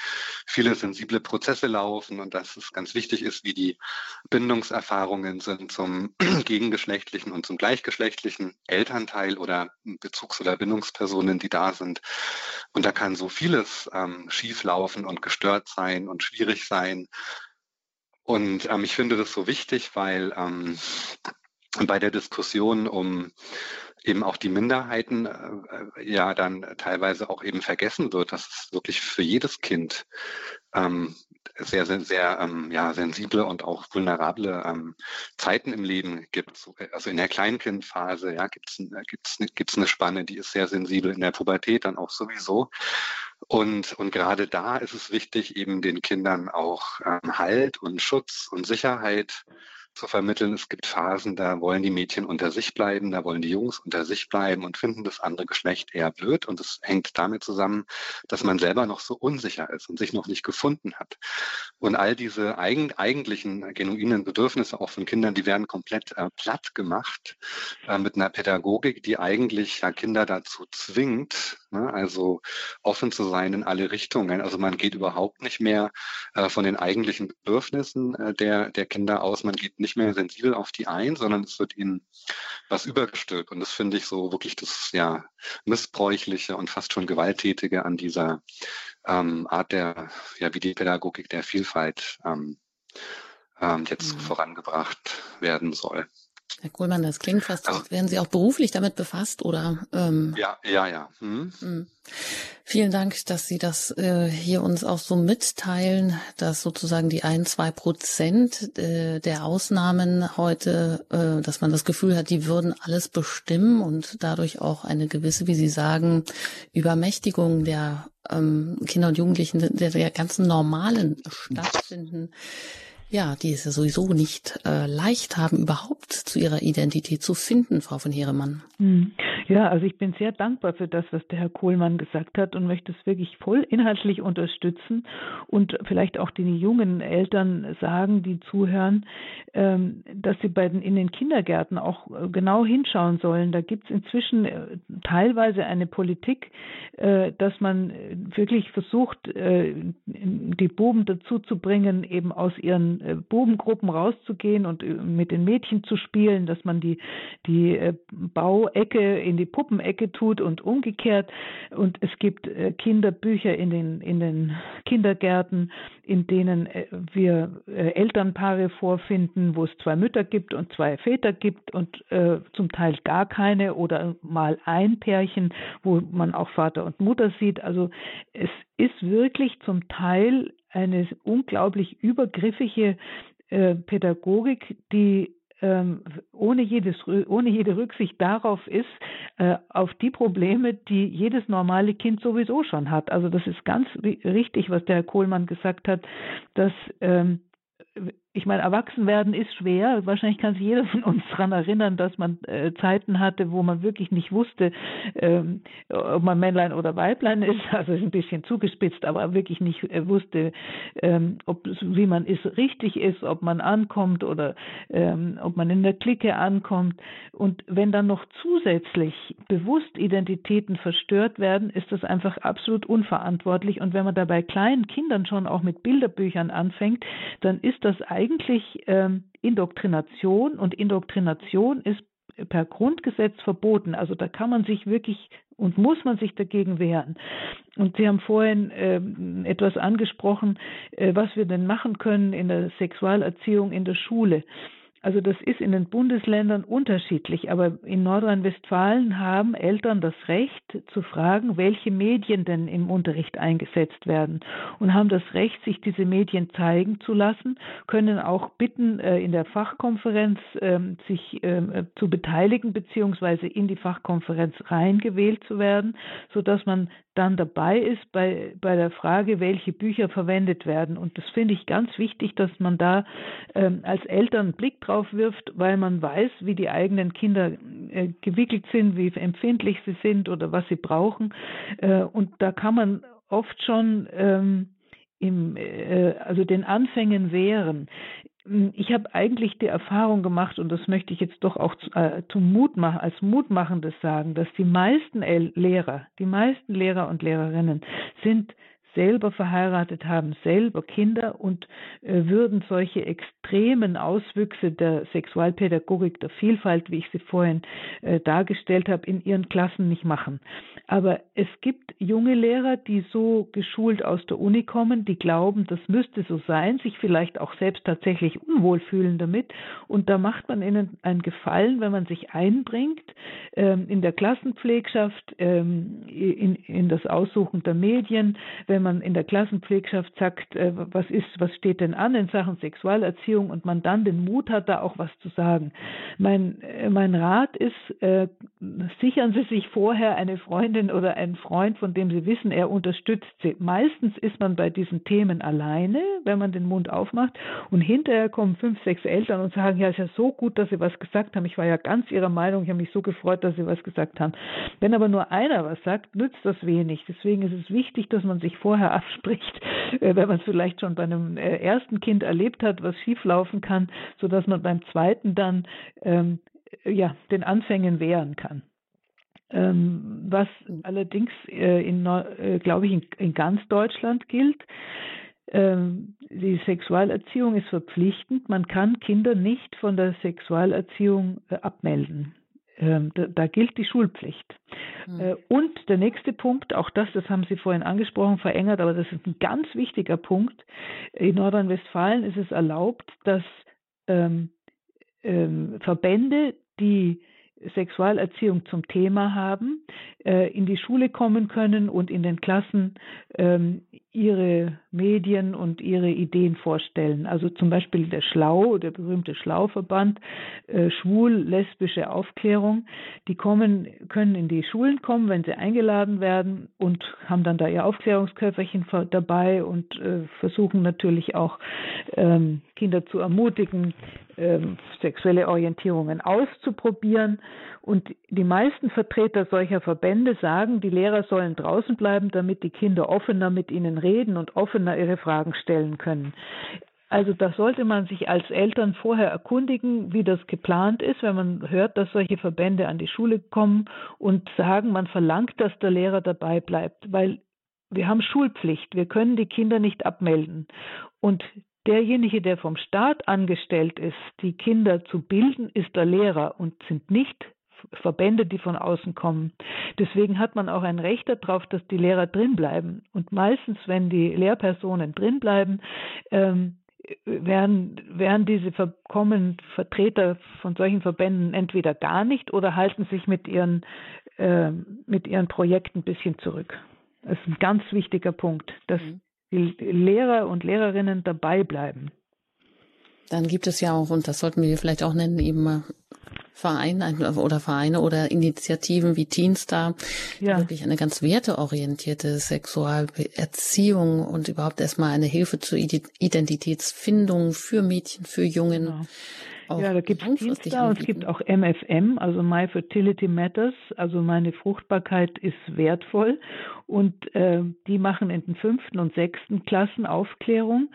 viele sensible Prozesse laufen und dass es ganz wichtig ist, wie die Bindungserfahrungen sind zum [clears throat] gegengeschlechtlichen und zum gleichgeschlechtlichen Elternteil oder Bezugs- oder Bindungspersonen, die da sind. Und da kann so vieles ähm, schieflaufen und gestört sein und schwierig sein. Und ähm, ich finde das so wichtig, weil ähm, bei der Diskussion um eben auch die Minderheiten äh, ja dann teilweise auch eben vergessen wird, dass es wirklich für jedes Kind ähm, sehr, sehr, sehr ähm, ja, sensible und auch vulnerable ähm, Zeiten im Leben gibt. Also in der Kleinkindphase ja, gibt es gibt's, gibt's eine Spanne, die ist sehr sensibel, in der Pubertät dann auch sowieso. Und, und gerade da ist es wichtig, eben den Kindern auch ähm, Halt und Schutz und Sicherheit zu vermitteln. Es gibt Phasen, da wollen die Mädchen unter sich bleiben, da wollen die Jungs unter sich bleiben und finden das andere Geschlecht eher blöd. Und es hängt damit zusammen, dass man selber noch so unsicher ist und sich noch nicht gefunden hat. Und all diese eigen, eigentlichen genuinen Bedürfnisse auch von Kindern, die werden komplett äh, platt gemacht äh, mit einer Pädagogik, die eigentlich ja, Kinder dazu zwingt, ne, also offen zu sein in alle Richtungen. Also man geht überhaupt nicht mehr äh, von den eigentlichen Bedürfnissen äh, der, der Kinder aus. Man geht nicht nicht mehr sensibel auf die ein, sondern es wird ihnen was übergestülpt. Und das finde ich so wirklich das ja missbräuchliche und fast schon gewalttätige an dieser ähm, Art der, ja, wie die Pädagogik der Vielfalt ähm, ähm, jetzt mhm. vorangebracht werden soll. Herr Kohlmann, das klingt fast, als wären Sie auch beruflich damit befasst, oder? Ähm, ja, ja, ja. Hm. Hm. Vielen Dank, dass Sie das äh, hier uns auch so mitteilen, dass sozusagen die ein, zwei Prozent äh, der Ausnahmen heute, äh, dass man das Gefühl hat, die würden alles bestimmen und dadurch auch eine gewisse, wie Sie sagen, Übermächtigung der ähm, Kinder und Jugendlichen, der, der ganzen normalen stattfinden ja, die es ja sowieso nicht äh, leicht haben, überhaupt zu ihrer Identität zu finden, Frau von Heeremann. Ja, also ich bin sehr dankbar für das, was der Herr Kohlmann gesagt hat und möchte es wirklich voll inhaltlich unterstützen und vielleicht auch den jungen Eltern sagen, die zuhören, ähm, dass sie bei den, in den Kindergärten auch äh, genau hinschauen sollen. Da gibt es inzwischen äh, teilweise eine Politik, äh, dass man wirklich versucht, die Buben dazu zu bringen, eben aus ihren Bubengruppen rauszugehen und mit den Mädchen zu spielen, dass man die, die Bauecke in in die Puppenecke tut und umgekehrt. Und es gibt äh, Kinderbücher in den, in den Kindergärten, in denen äh, wir äh, Elternpaare vorfinden, wo es zwei Mütter gibt und zwei Väter gibt und äh, zum Teil gar keine oder mal ein Pärchen, wo man auch Vater und Mutter sieht. Also es ist wirklich zum Teil eine unglaublich übergriffige äh, Pädagogik, die ähm, ohne, jedes, ohne jede Rücksicht darauf ist, äh, auf die Probleme, die jedes normale Kind sowieso schon hat. Also das ist ganz richtig, was der Herr Kohlmann gesagt hat, dass ähm, ich meine, erwachsen werden ist schwer. Wahrscheinlich kann sich jeder von uns [laughs] daran erinnern, dass man äh, Zeiten hatte, wo man wirklich nicht wusste, ähm, ob man Männlein oder Weiblein ist. [laughs] Also ist ein bisschen zugespitzt, aber wirklich nicht äh, wusste, ähm, ob wie man ist richtig ist, ob man ankommt oder ähm, ob man in der Clique ankommt. Und wenn dann noch zusätzlich bewusst Identitäten verstört werden, ist das einfach absolut unverantwortlich. Und wenn man dabei kleinen Kindern schon auch mit Bilderbüchern anfängt, dann ist das eigentlich eigentlich ähm, Indoktrination und Indoktrination ist per Grundgesetz verboten. Also da kann man sich wirklich und muss man sich dagegen wehren. Und Sie haben vorhin äh, etwas angesprochen, äh, was wir denn machen können in der Sexualerziehung in der Schule. Also das ist in den Bundesländern unterschiedlich, aber in Nordrhein-Westfalen haben Eltern das Recht zu fragen, welche Medien denn im Unterricht eingesetzt werden und haben das Recht, sich diese Medien zeigen zu lassen, können auch bitten, äh, in der Fachkonferenz ähm, sich ähm, zu beteiligen beziehungsweise in die Fachkonferenz reingewählt zu werden, sodass man dann dabei ist bei, bei der Frage, welche Bücher verwendet werden. Und das finde ich ganz wichtig, dass man da ähm, als Eltern einen Blick drauf wirft, weil man weiß, wie die eigenen Kinder äh, gewickelt sind, wie empfindlich sie sind oder was sie brauchen. Äh, und da kann man oft schon ähm, im, äh, also den Anfängen wehren. Hm, ich habe eigentlich die Erfahrung gemacht, und das möchte ich jetzt doch auch äh, zum Mut machen, als Mutmachendes sagen, dass die meisten Lehrer, die meisten Lehrer und Lehrerinnen sind selber verheiratet haben, selber Kinder und äh, würden solche extremen Auswüchse der Sexualpädagogik, der Vielfalt, wie ich sie vorhin äh, dargestellt habe, in ihren Klassen nicht machen. Aber es gibt junge Lehrer, die so geschult aus der Uni kommen, die glauben, das müsste so sein, sich vielleicht auch selbst tatsächlich unwohl fühlen damit. Und da macht man ihnen einen Gefallen, wenn man sich einbringt ähm, in der Klassenpflegschaft, ähm, in, das Aussuchen der Medien, wenn man in der Klassenpflegschaft sagt, äh, was ist, was steht denn an in Sachen Sexualerziehung und man dann den Mut hat, da auch was zu sagen. Mein, äh, mein Rat ist, äh, sichern Sie sich vorher eine Freundin oder einen Freund, von dem Sie wissen, er unterstützt Sie. Meistens ist man bei diesen Themen alleine, wenn man den Mund aufmacht und hinterher kommen fünf, sechs Eltern und sagen, ja, ist ja so gut, dass Sie was gesagt haben. Ich war ja ganz Ihrer Meinung, ich habe mich so gefreut, dass Sie was gesagt haben. Wenn aber nur einer was sagt, nützt das wenig. Deswegen ist es wichtig, dass man sich vorher vorher [laughs] abspricht, äh, wenn man es vielleicht schon bei einem äh, ersten Kind erlebt hat, was schieflaufen kann, sodass man beim zweiten dann ähm, ja, den Anfängen wehren kann. Ähm, was allerdings äh, äh, glaube ich, in, in, ganz Deutschland gilt. Ähm, die Sexualerziehung ist verpflichtend. Man kann Kinder nicht von der Sexualerziehung äh, abmelden. Ähm, da, da, gilt die Schulpflicht. Mhm. Und der nächste Punkt, auch das, das haben Sie vorhin angesprochen, verengert, aber das ist ein ganz wichtiger Punkt. In Nordrhein-Westfalen ist es erlaubt, dass ähm, ähm, Verbände, die Sexualerziehung zum Thema haben, äh, in die Schule kommen können und in den Klassen ähm, ihre Medien und ihre Ideen vorstellen. Also zum Beispiel der Schlau, der berühmte Schlauverband, äh, schwul-lesbische Aufklärung, die kommen, können in die Schulen kommen, wenn sie eingeladen werden und haben dann da ihr Aufklärungsköfferchen dabei und äh, versuchen natürlich auch ähm, Kinder zu ermutigen, ähm, sexuelle Orientierungen auszuprobieren. Und die meisten Vertreter solcher Verbände sagen, die Lehrer sollen draußen bleiben, damit die Kinder offener mit ihnen reden und offener ihre Fragen stellen können. Also da sollte man sich als Eltern vorher erkundigen, wie das geplant ist, wenn man hört, dass solche Verbände an die Schule kommen und sagen, man verlangt, dass der Lehrer dabei bleibt, weil wir haben Schulpflicht, wir können die Kinder nicht abmelden. Und derjenige, der vom Staat angestellt ist, die Kinder zu bilden, ist der Lehrer und sind nicht Verbände, die von außen kommen. Deswegen hat man auch ein Recht darauf, dass die Lehrer drinbleiben. Und meistens, wenn die Lehrpersonen drinbleiben, ähm, werden, werden diese kommen Vertreter von solchen Verbänden entweder gar nicht oder halten sich mit ihren, äh, mit ihren Projekten ein bisschen zurück. Das ist ein ganz wichtiger Punkt, dass mhm. die Lehrer und Lehrerinnen dabei bleiben. Dann gibt es ja auch, und das sollten wir vielleicht auch nennen, eben Vereine oder Vereine oder Initiativen wie Teenstar, ja. wirklich eine ganz werteorientierte Sexualerziehung und überhaupt erstmal eine Hilfe zur Identitätsfindung für Mädchen, für Jungen. Genau. Ja, da gibt es Teenstar und es gibt auch MFM, also My Fertility Matters, also meine Fruchtbarkeit ist wertvoll. Und äh, die machen in den fünften und sechsten Klassen Aufklärung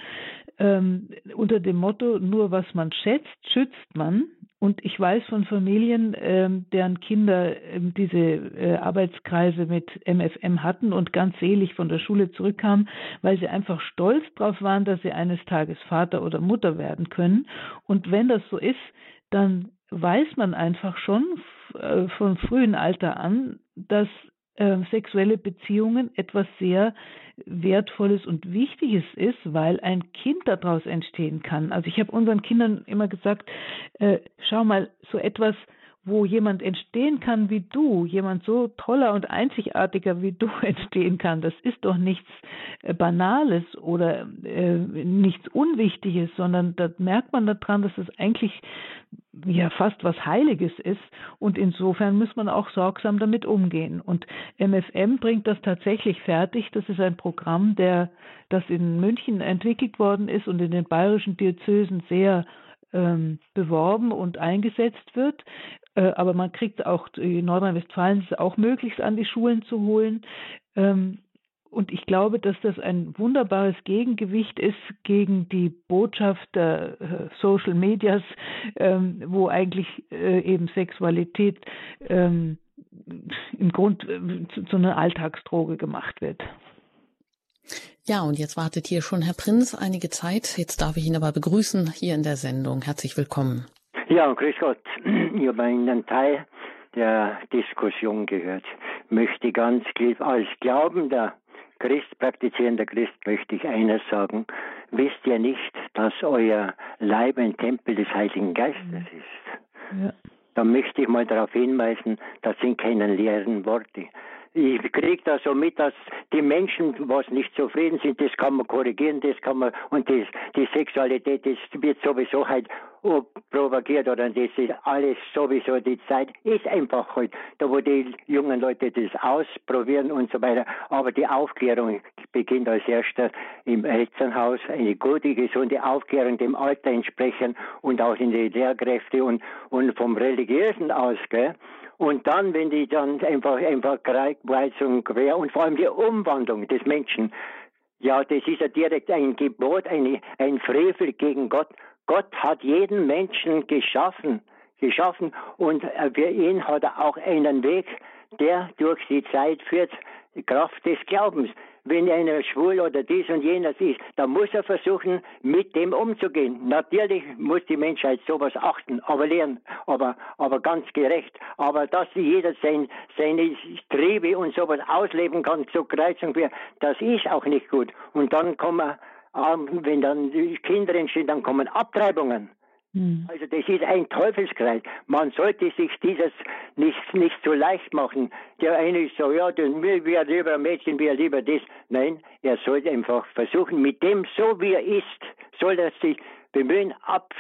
ähm, unter dem Motto, nur was man schätzt, schützt man. Und ich weiß von Familien, ähm, deren Kinder ähm, diese äh, Arbeitskreise mit MFM hatten und ganz selig von der Schule zurückkamen, weil sie einfach stolz darauf waren, dass sie eines Tages Vater oder Mutter werden können. Und wenn das so ist, dann weiß man einfach schon äh, von frühen Alter an, dass äh, sexuelle Beziehungen etwas sehr Wertvolles und Wichtiges ist, weil ein Kind daraus entstehen kann. Also ich habe unseren Kindern immer gesagt, äh, schau mal, so etwas, wo jemand entstehen kann wie du, jemand so toller und einzigartiger wie du [laughs] entstehen kann, das ist doch nichts äh, Banales oder äh, nichts Unwichtiges, sondern da merkt man daran, dass es eigentlich ja fast was Heiliges ist und insofern muss man auch sorgsam damit umgehen. Und MFM bringt das tatsächlich fertig. Das ist ein Programm, der das in München entwickelt worden ist und in den bayerischen Diözesen sehr ähm, beworben und eingesetzt wird. Äh, aber man kriegt auch in Nordrhein-Westfalen ist auch möglich, an die Schulen zu holen. Ähm, und ich glaube, dass das ein wunderbares Gegengewicht ist gegen die Botschaft der äh, Social Medias, ähm, wo eigentlich äh, eben Sexualität ähm, im Grund äh, zu einer Alltagsdroge gemacht wird. Ja, und jetzt wartet hier schon Herr Prinz einige Zeit. Jetzt darf ich ihn aber begrüßen hier in der Sendung. Herzlich willkommen. Ja, grüß Gott. [clears throat] Ich habe einen Teil der Diskussion gehört. Möchte ganz als Glaubender Christ, praktizierender Christ, möchte ich eines sagen. Wisst ihr nicht, dass euer Leib ein Tempel des Heiligen Geistes mhm. ist? Ja. Da möchte ich mal darauf hinweisen, das sind keine leeren Worte ich kriege da so mit, dass die Menschen, was nicht zufrieden sind, das kann man korrigieren, das kann man, und das, die Sexualität, das wird sowieso halt propagiert oder das ist alles sowieso die Zeit, ist einfach halt, da wo die jungen Leute das ausprobieren und so weiter. Aber die Aufklärung beginnt als erster im Elternhaus, eine gute, gesunde Aufklärung dem Alter entsprechen und auch in die Lehrkräfte und, und vom Religiösen aus, gell? Und dann, wenn die dann einfach, einfach kreuz und quer und vor allem die Umwandlung des Menschen, ja, das ist ja direkt ein Gebot, eine, ein Frevel gegen Gott. Gott hat jeden Menschen geschaffen, geschaffen und für ihn hat er auch einen Weg, der durch die Zeit führt, Kraft des Glaubens wenn einer schwul oder dies und jenes ist, dann muss er versuchen, mit dem umzugehen. Natürlich muss die Menschheit sowas achten, aber lernen, aber, aber ganz gerecht. Aber dass jeder sein, seine Triebe und sowas ausleben kann, so kreuz und quer, das ist auch nicht gut. Und dann kommen, ähm, wenn dann Kinder entstehen, dann kommen Abtreibungen. Mhm. Also das ist ein Teufelskreis. Man sollte sich dieses nicht, nicht so leicht machen. Der eine ist so, ja, mir wäre lieber ein Mädchen, wäre lieber das. Nein, er sollte einfach versuchen, mit dem, so wie er ist, soll er sich bemühen, ab,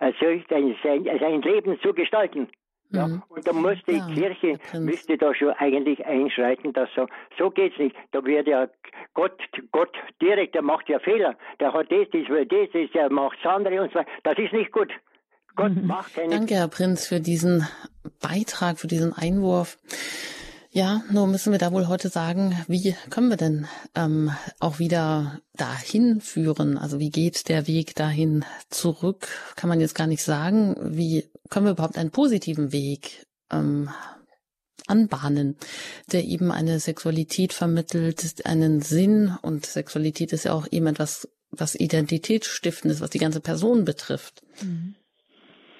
also sein, sein Leben zu gestalten. Ja, mhm. und da muss die ja, Kirche, müsste da schon eigentlich einschreiten, dass so, so geht's nicht. Da wird ja Gott, Gott direkt, der macht ja Fehler. Der hat das, das, das, das, der macht das andere und so weiter. Das ist nicht gut. Gott mhm. macht keine. Danke, Herr Prinz, für diesen Beitrag, für diesen Einwurf. Ja, nur müssen wir da wohl heute sagen, wie können wir denn ähm, auch wieder dahin führen? Also wie geht der Weg dahin zurück? Kann man jetzt gar nicht sagen. Wie können wir überhaupt einen positiven Weg ähm, anbahnen, der eben eine Sexualität vermittelt, einen Sinn und Sexualität ist ja auch eben etwas, was identitätsstiftendes, was die ganze Person betrifft. Mhm. [laughs]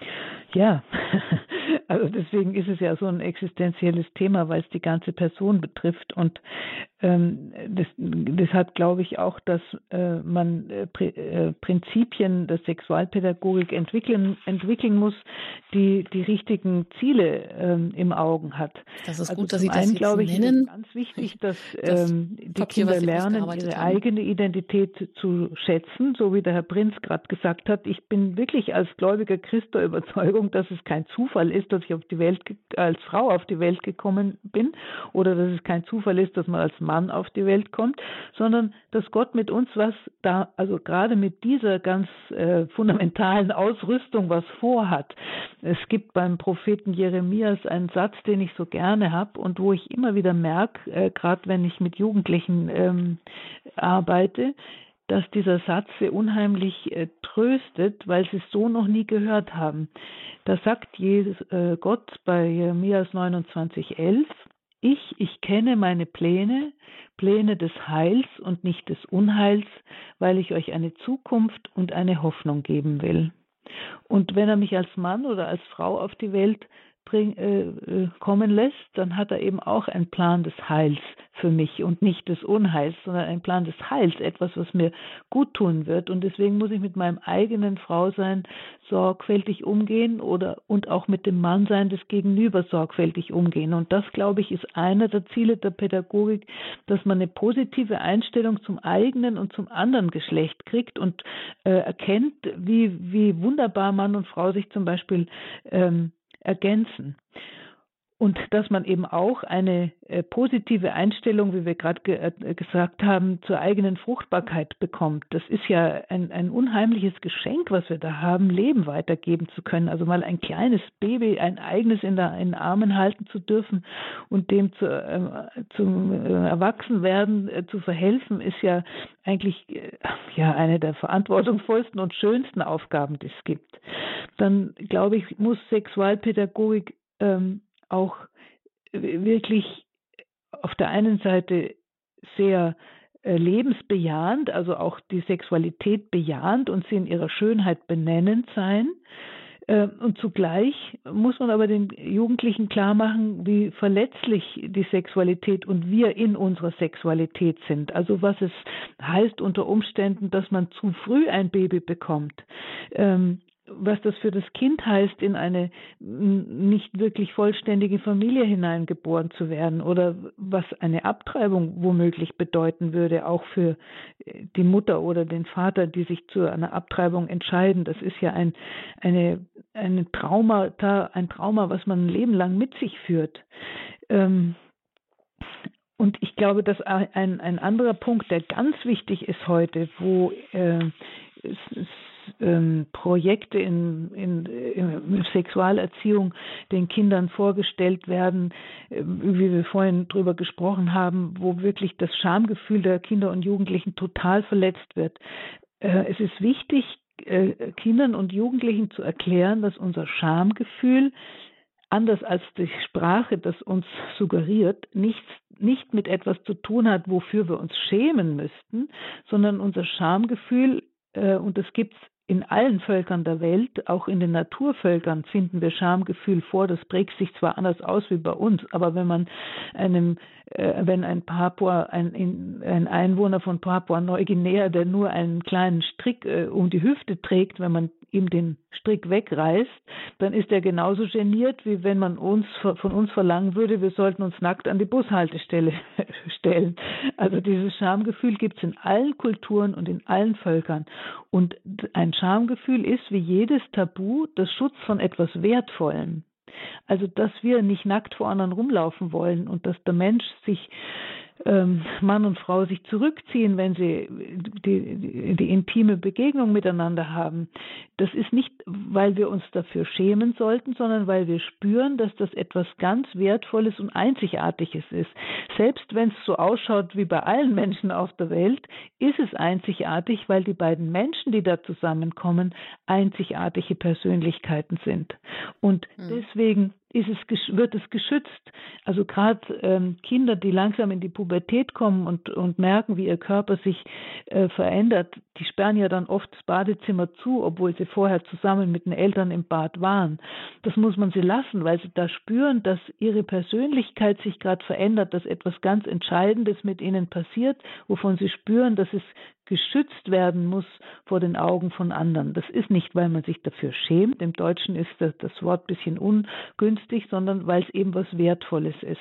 [laughs] Ja, also deswegen ist es ja so ein existenzielles Thema, weil es die ganze Person betrifft. Und ähm, das, deshalb glaube ich auch, dass äh, man äh, äh, Prinzipien der Sexualpädagogik entwickeln, entwickeln muss, die die richtigen Ziele ähm, im Augen hat. Das ist also gut, dass Sie das einen, glaube ich, nennen. Ist ganz wichtig, dass das ähm, die Papier, Kinder lernen, ihre haben. eigene Identität zu schätzen, so wie der Herr Prinz gerade gesagt hat. Ich bin wirklich als gläubiger Christ der Überzeugung, dass es kein Zufall ist, dass ich auf die Welt als Frau auf die Welt gekommen bin oder dass es kein Zufall ist, dass man als Mann auf die Welt kommt, sondern dass Gott mit uns was da, also gerade mit dieser ganz äh, fundamentalen Ausrüstung was vorhat. Es gibt beim Propheten Jeremias einen Satz, den ich so gerne habe und wo ich immer wieder merke, äh, gerade wenn ich mit Jugendlichen ähm, arbeite, dass dieser Satz sie unheimlich äh, tröstet, weil sie es so noch nie gehört haben. Da sagt Jesus, äh, Gott bei Jeremias 29,11, ich, ich kenne meine Pläne, Pläne des Heils und nicht des Unheils, weil ich euch eine Zukunft und eine Hoffnung geben will. Und wenn er mich als Mann oder als Frau auf die Welt bring, äh, äh, kommen lässt, dann hat er eben auch einen Plan des Heils für mich und nicht des Unheils, sondern einen Plan des Heils, etwas, was mir gut tun wird. Und deswegen muss ich mit meinem eigenen Frausein sorgfältig umgehen oder und auch mit dem Mannsein des Gegenüber sorgfältig umgehen. Und das, glaube ich, ist einer der Ziele der Pädagogik, dass man eine positive Einstellung zum eigenen und zum anderen Geschlecht kriegt und äh, erkennt, wie, wie wunderbar Mann und Frau sich zum Beispiel ähm, ergänzen. Und dass man eben auch eine äh, positive Einstellung, wie wir gerade ge äh, gesagt haben, zur eigenen Fruchtbarkeit bekommt. Das ist ja ein, ein unheimliches Geschenk, was wir da haben, Leben weitergeben zu können. Also mal ein kleines Baby, ein eigenes in, der, in den Armen halten zu dürfen und dem zu, äh, zum Erwachsenwerden äh, zu verhelfen, ist ja eigentlich äh, ja eine der verantwortungsvollsten und schönsten Aufgaben, die es gibt. Dann glaube ich, muss Sexualpädagogik ähm, auch wirklich auf der einen Seite sehr äh, lebensbejahend, also auch die Sexualität bejahend und sie in ihrer Schönheit benennend sein. Äh, und zugleich muss man aber den Jugendlichen klar machen, wie verletzlich die Sexualität und wir in unserer Sexualität sind. Also was es heißt unter Umständen, dass man zu früh ein Baby bekommt. Ähm, was das für das Kind heißt, in eine nicht wirklich vollständige Familie hineingeboren zu werden oder was eine Abtreibung womöglich bedeuten würde, auch für äh, die Mutter oder den Vater, die sich zu einer Abtreibung entscheiden. Das ist ja ein, eine, eine Trauma, ein Trauma, was man ein Leben lang mit sich führt. Ähm, und ich glaube, dass ein, ein anderer Punkt, der ganz wichtig ist heute, wo äh, ähm, Projekte in, in, in, Sexualerziehung den Kindern vorgestellt werden, äh, wie wir vorhin drüber gesprochen haben, wo wirklich das Schamgefühl der Kinder und Jugendlichen total verletzt wird. Äh, es ist wichtig, äh, Kindern und Jugendlichen zu erklären, dass unser Schamgefühl anders als die Sprache das uns suggeriert, nichts, nicht mit etwas zu tun hat, wofür wir uns schämen müssten, sondern unser Schamgefühl, äh, und das gibt es in allen Völkern der Welt, auch in den Naturvölkern, finden wir Schamgefühl vor. Das prägt sich zwar anders aus wie bei uns, aber wenn man einem, äh, wenn ein Papua, ein, ein Einwohner von Papua Neuguinea, der nur einen kleinen Strick äh, um die Hüfte trägt, wenn man ihm den Strick wegreißt, dann ist er genauso geniert, wie wenn man uns von uns verlangen würde, wir sollten uns nackt an die Bushaltestelle [laughs] stellen. Also dieses Schamgefühl gibt es in allen Kulturen und in allen Völkern. Und ein Schamgefühl ist wie jedes Tabu das Schutz von etwas Wertvollem. Also, dass wir nicht nackt vor anderen rumlaufen wollen und dass der Mensch sich Mann und Frau sich zurückziehen, wenn sie die, die, die, intime Begegnung miteinander haben. Das ist nicht, weil wir uns dafür schämen sollten, sondern weil wir spüren, dass das etwas ganz Wertvolles und Einzigartiges ist. Selbst wenn es so ausschaut wie bei allen Menschen auf der Welt, ist es einzigartig, weil die beiden Menschen, die da zusammenkommen, einzigartige Persönlichkeiten sind. Und hm. deswegen ist es, wird es geschützt. Also gerade ähm, Kinder, die langsam in die Pubertät kommen und, und merken, wie ihr Körper sich äh, verändert, die sperren ja dann oft das Badezimmer zu, obwohl sie vorher zusammen mit den Eltern im Bad waren. Das muss man sie lassen, weil sie da spüren, dass ihre Persönlichkeit sich gerade verändert, dass etwas ganz Entscheidendes mit ihnen passiert, wovon sie spüren, dass es geschützt werden muss vor den Augen von anderen. Das ist nicht, weil man sich dafür schämt. Im Deutschen ist das, das Wort ein bisschen ungünstig, sondern weil es eben was Wertvolles ist.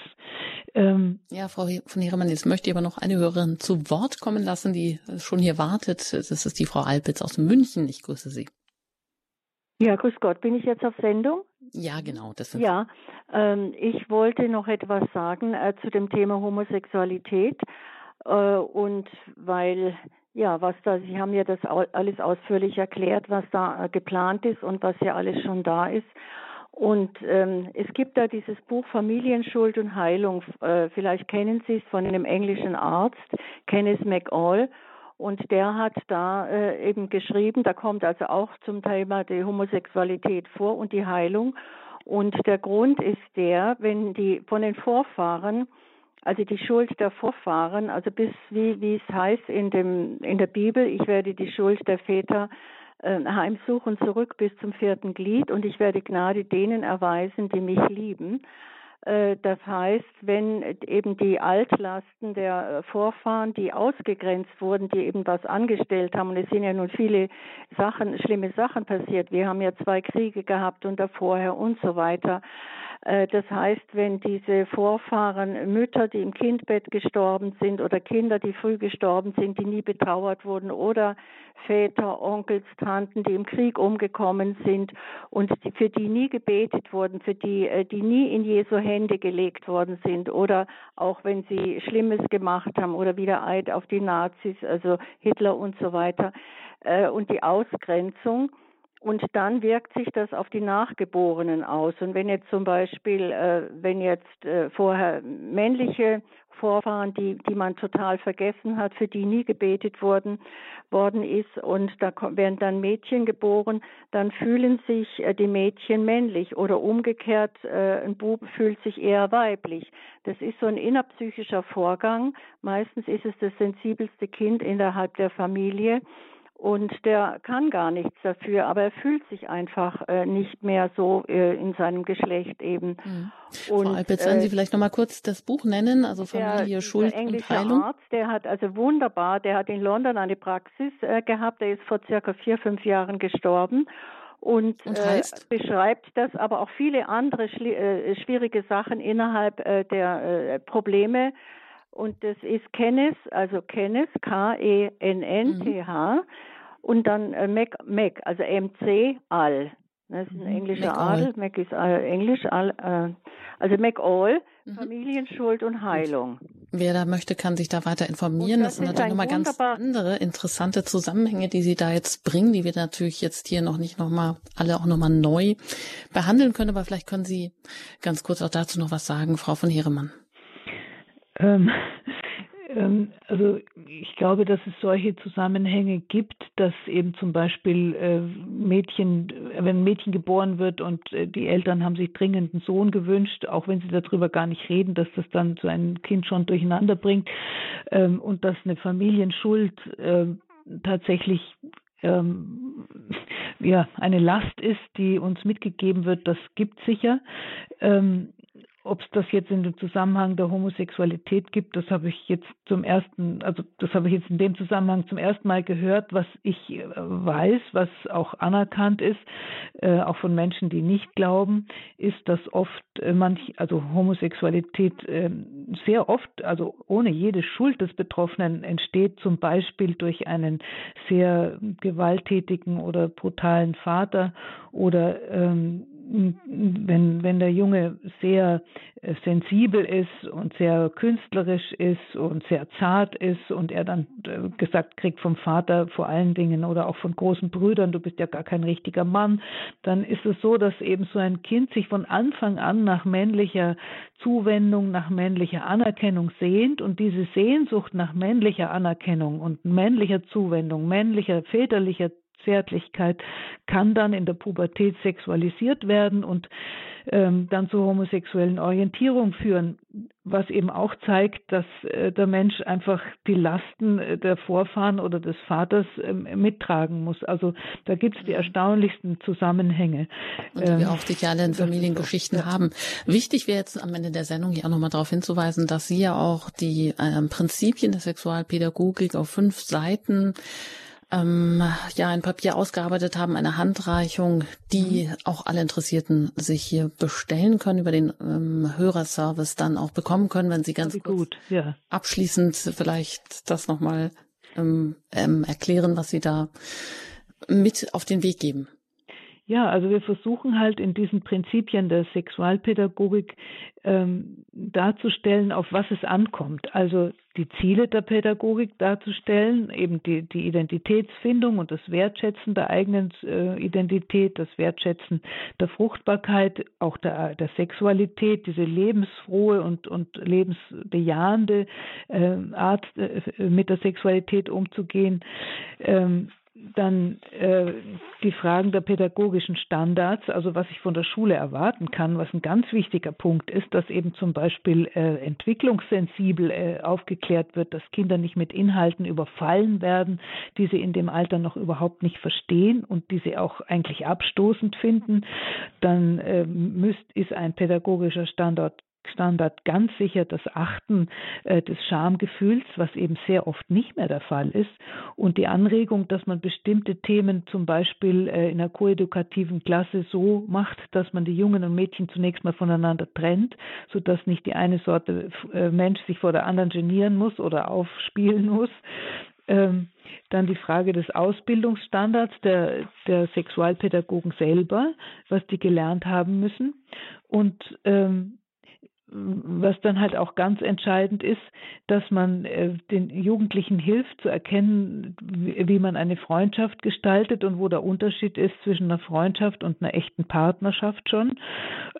Ähm, ja, Frau von Heremann, jetzt möchte ich aber noch eine Hörerin zu Wort kommen lassen, die schon hier wartet. Das ist die Frau Alpitz aus München. Ich grüße Sie. Ja, grüß Gott. Bin ich jetzt auf Sendung? Ja, genau. Das sind ja, ähm, ich wollte noch etwas sagen äh, zu dem Thema Homosexualität. Äh, und weil ja, was da, Sie haben ja das alles ausführlich erklärt, was da äh, geplant ist und was ja alles schon da ist. Und ähm, es gibt da dieses Buch Familienschuld und Heilung. Äh, vielleicht kennen Sie es von einem englischen Arzt, Kenneth McAll. Und der hat da äh, eben geschrieben, da kommt also auch zum Thema die Homosexualität vor und die Heilung. Und der Grund ist der, wenn die von den Vorfahren also die Schuld der Vorfahren, also bis wie, wie es heißt in, dem, in der Bibel, ich werde die Schuld der Väter äh, heimsuchen zurück bis zum vierten Glied und ich werde Gnade denen erweisen, die mich lieben. Äh, das heißt, wenn eben die Altlasten der Vorfahren, die ausgegrenzt wurden, die eben was angestellt haben, und es sind ja nun viele Sachen, schlimme Sachen passiert. Wir haben ja zwei Kriege gehabt und vorher und so weiter. Äh, das heißt, wenn diese Vorfahren Mütter, die im Kindbett gestorben sind oder Kinder, die früh gestorben sind, die nie betrauert wurden oder Väter, Onkels, Tanten, die im Krieg umgekommen sind und für die nie gebetet wurden, für die, äh, die nie in Jesu Hände gelegt worden sind oder auch wenn sie Schlimmes gemacht haben oder wieder Eid auf die Nazis, also Hitler und so weiter äh, und die Ausgrenzung und dann wirkt sich das auf die Nachgeborenen aus. Und wenn jetzt zum Beispiel, äh, wenn jetzt äh, vorher männliche Vorfahren, die, die man total vergessen hat, für die nie gebetet worden, worden ist und da werden dann Mädchen geboren, dann fühlen sich äh, die Mädchen männlich oder umgekehrt, äh, ein Bub fühlt sich eher weiblich. Das ist so ein innerpsychischer Vorgang. Meistens ist es das sensibelste Kind innerhalb der Familie und der kann gar nichts dafür, aber er fühlt sich einfach äh, nicht mehr so äh, in seinem Geschlecht eben. Mhm. Und, Frau Alpitz, äh, Sie vielleicht noch mal kurz das Buch nennen, also Familie, der, Schuld der englische und Heilung? Arzt, der hat also wunderbar, der hat in London eine Praxis äh, gehabt, der ist vor circa vier, fünf Jahren gestorben und, und äh, beschreibt das, aber auch viele andere äh, schwierige Sachen innerhalb äh, der äh, Probleme und das ist Kenneth, also Kenneth, K-E-N-N-T-H mhm. und dann äh, Mac, Mac, also M-C, All. Das ist ein mhm. englischer Mac Adel, Mac ist äh, Englisch, all, äh, also McAll, mhm. Familienschuld und Heilung. Wer da möchte, kann sich da weiter informieren. Das, das, sind natürlich nochmal ganz andere interessante Zusammenhänge, die Sie da jetzt bringen, die wir natürlich jetzt hier noch nicht nochmal alle auch nochmal neu behandeln können. Aber vielleicht können Sie ganz kurz auch dazu noch was sagen, Frau von Heeremann. Ähm, [laughs] ähm, also ich glaube, dass es solche Zusammenhänge gibt, dass eben zum Beispiel äh, Mädchen, wenn ein Mädchen geboren wird und äh, die Eltern haben sich dringend einen Sohn gewünscht, auch wenn sie darüber gar nicht reden, dass das dann so ein Kind schon durcheinander bringt ähm, und dass eine Familienschuld äh, tatsächlich ähm, [laughs] ja, eine Last ist, die uns mitgegeben wird, das gibt sicher. Ähm, ob es das jetzt in dem Zusammenhang der Homosexualität gibt, das habe ich jetzt zum ersten, also das habe ich jetzt in dem Zusammenhang zum ersten Mal gehört. Was ich äh, weiß, was auch anerkannt ist, äh, auch von Menschen, die nicht glauben, ist, dass oft äh, manch, also Homosexualität äh, sehr oft, also ohne jede Schuld des Betroffenen entsteht, zum Beispiel durch einen sehr gewalttätigen oder brutalen Vater oder ähm, wenn, wenn der Junge sehr äh, sensibel ist und sehr künstlerisch ist und sehr zart ist und er dann äh, gesagt kriegt vom Vater vor allen Dingen oder auch von großen Brüdern, du bist ja gar kein richtiger Mann, dann ist es so, dass eben so ein Kind sich von Anfang an nach männlicher Zuwendung, nach männlicher Anerkennung sehnt und diese Sehnsucht nach männlicher Anerkennung und männlicher Zuwendung, männlicher väterlicher Zärtlichkeit kann dann in der Pubertät sexualisiert werden und ähm, dann zur homosexuellen Orientierung führen, was eben auch zeigt, dass äh, der Mensch einfach die Lasten äh, der Vorfahren oder des Vaters äh, mittragen muss. Also da gibt es die erstaunlichsten Zusammenhänge. Und die ähm, wir auch sicher alle in Familiengeschichten haben. Wichtig wäre jetzt am Ende der Sendung hier auch nochmal darauf hinzuweisen, dass Sie ja auch die ähm, Prinzipien der Sexualpädagogik auf fünf Seiten ähm, ja ein Papier ausgearbeitet haben, eine Handreichung, die mhm. auch alle Interessierten sich hier bestellen können, über den ähm, Hörerservice dann auch bekommen können, wenn sie ganz Wie gut, ja. abschließend vielleicht das nochmal ähm, ähm, erklären, was sie da mit auf den Weg geben. Ja, also wir versuchen halt in diesen Prinzipien der Sexualpädagogik ähm, darzustellen, auf was es ankommt. Also die Ziele der Pädagogik darzustellen, eben die, die Identitätsfindung und das Wertschätzen der eigenen äh, Identität, das Wertschätzen der Fruchtbarkeit, auch der, der Sexualität, diese lebensfrohe und, und lebensbejahende äh, Art, äh, mit der Sexualität umzugehen. Ähm, dann äh, die Fragen der pädagogischen Standards, also was ich von der Schule erwarten kann, was ein ganz wichtiger Punkt ist, dass eben zum Beispiel äh, entwicklungssensibel äh, aufgeklärt wird, dass Kinder nicht mit Inhalten überfallen werden, die sie in dem Alter noch überhaupt nicht verstehen und die sie auch eigentlich abstoßend finden. Dann äh, müsst, ist ein pädagogischer Standard Standard ganz sicher das Achten äh, des Schamgefühls, was eben sehr oft nicht mehr der Fall ist. Und die Anregung, dass man bestimmte Themen zum Beispiel äh, in einer koedukativen Klasse so macht, dass man die Jungen und Mädchen zunächst mal voneinander trennt, sodass nicht die eine Sorte äh, Mensch sich vor der anderen genieren muss oder aufspielen muss. Ähm, dann die Frage des Ausbildungsstandards der, der Sexualpädagogen selber, was die gelernt haben müssen. Und ähm, was dann halt auch ganz entscheidend ist, dass man äh, den Jugendlichen hilft zu erkennen, wie, man eine Freundschaft gestaltet und wo der Unterschied ist zwischen einer Freundschaft und einer echten Partnerschaft schon.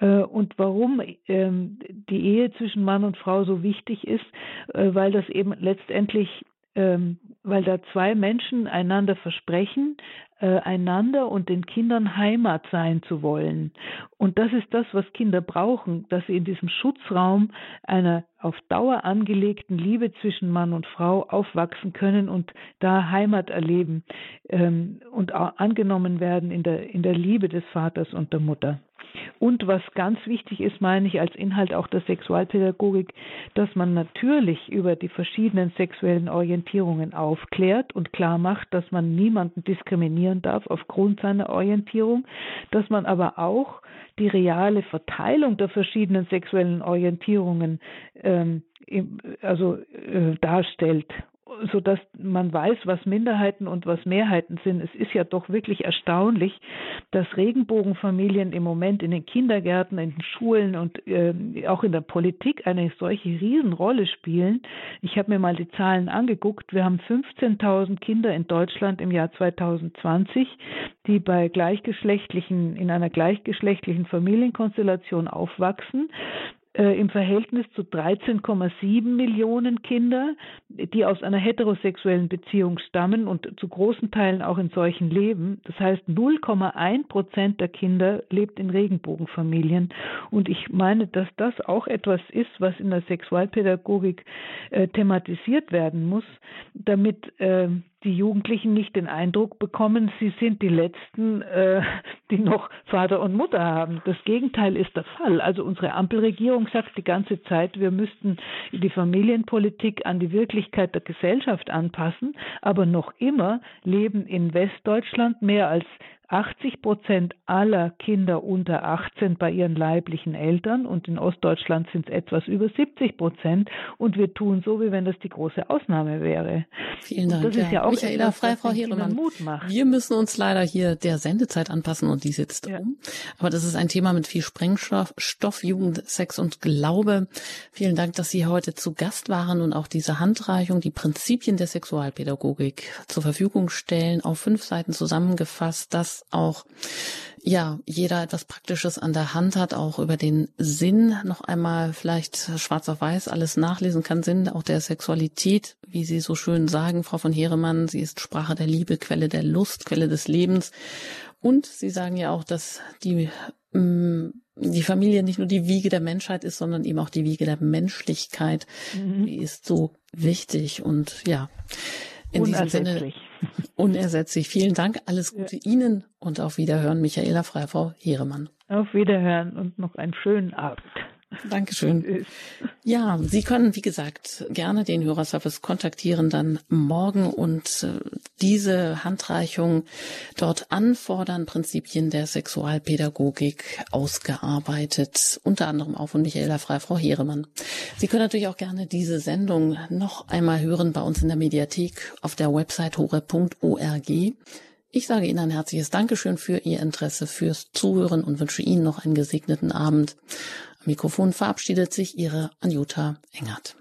Äh, und warum ähm, die Ehe zwischen Mann und Frau so wichtig ist, äh, weil das eben letztendlich ähm, weil da zwei Menschen einander versprechen, äh, einander und den Kindern Heimat sein zu wollen. Und das ist das, was Kinder brauchen, dass sie in diesem Schutzraum einer auf Dauer angelegten Liebe zwischen Mann und Frau aufwachsen können und da Heimat erleben ähm, und angenommen werden in der, in der Liebe des Vaters und der Mutter. Und was ganz wichtig ist, meine ich, als Inhalt auch der Sexualpädagogik, dass man natürlich über die verschiedenen sexuellen Orientierungen aufklärt und klar macht, dass man niemanden diskriminieren darf aufgrund seiner Orientierung, dass man aber auch die reale Verteilung der verschiedenen sexuellen Orientierungen ähm, also äh, darstellt so dass man weiß, was Minderheiten und was Mehrheiten sind. Es ist ja doch wirklich erstaunlich, dass Regenbogenfamilien im Moment in den Kindergärten, in den Schulen und äh, auch in der Politik eine solche Riesenrolle spielen. Ich habe mir mal die Zahlen angeguckt. Wir haben 15.000 Kinder in Deutschland im Jahr 2020, die bei gleichgeschlechtlichen, in einer gleichgeschlechtlichen Familienkonstellation aufwachsen äh, im Verhältnis zu 13,7 Millionen Kinder, die aus einer heterosexuellen Beziehung stammen und zu großen Teilen auch in solchen leben. Das heißt, 0,1 Prozent der Kinder lebt in Regenbogenfamilien. Und ich meine, dass das auch etwas ist, was in der Sexualpädagogik äh, thematisiert werden muss, damit äh, die Jugendlichen nicht den Eindruck bekommen, sie sind die Letzten, äh, die noch Vater und Mutter haben. Das Gegenteil ist der Fall. Also unsere Ampelregierung sagt die ganze Zeit, wir müssten die Familienpolitik an die Wirklichkeit der Gesellschaft anpassen, aber noch immer leben in Westdeutschland mehr als 80 Prozent aller Kinder unter 18 bei ihren leiblichen Eltern und in Ostdeutschland sind es etwas über 70 Prozent und wir tun so, wie wenn das die große Ausnahme wäre. Vielen Dank. Und das ist ja auch Michaela etwas, Frei, Frau Heeremann. Mut macht. Wir müssen uns leider hier der Sendezeit anpassen und die sitzt Ja. um. Aber das ist ein Thema mit viel Sprengstoff, Stoff, Jugend, Sex und Glaube. Vielen Dank, dass Sie heute zu Gast waren und auch diese Handreichung, die Prinzipien der Sexualpädagogik zur Verfügung stellen, auf fünf Seiten zusammengefasst, dass auch ja, jeder etwas Praktisches an der Hand hat, auch über den Sinn noch einmal vielleicht schwarz auf weiß alles nachlesen kann, Sinn auch der Sexualität, wie Sie so schön sagen, Frau von Heeremann, sie ist Sprache der Liebe, Quelle der Lust, Quelle des Lebens. Und Sie sagen ja auch, dass die, mh, die Familie nicht nur die Wiege der Menschheit ist, sondern eben auch die Wiege der Menschlichkeit. Die ist so wichtig und ja, in diesem Sinne [laughs] Unersetzlich. Vielen Dank, alles Gute Ihnen und auf Wiederhören, Michaela Freifrau Heeremann. Auf Wiederhören und noch einen schönen Abend. Dankeschön. Ja, Sie können, wie gesagt, gerne den Hörerservice kontaktieren dann morgen und äh, diese Handreichung dort anfordern, Prinzipien der Sexualpädagogik ausgearbeitet, unter anderem auch von Michaela Frei, Frau Heeremann. Sie können natürlich auch gerne diese Sendung noch einmal hören bei uns in der Mediathek auf der Website hore.org. Ich sage Ihnen ein herzliches Dankeschön für Ihr Interesse, fürs Zuhören und wünsche Ihnen noch einen gesegneten Abend. Mikrofon verabschiedet sich Ihre Anjuta Engert.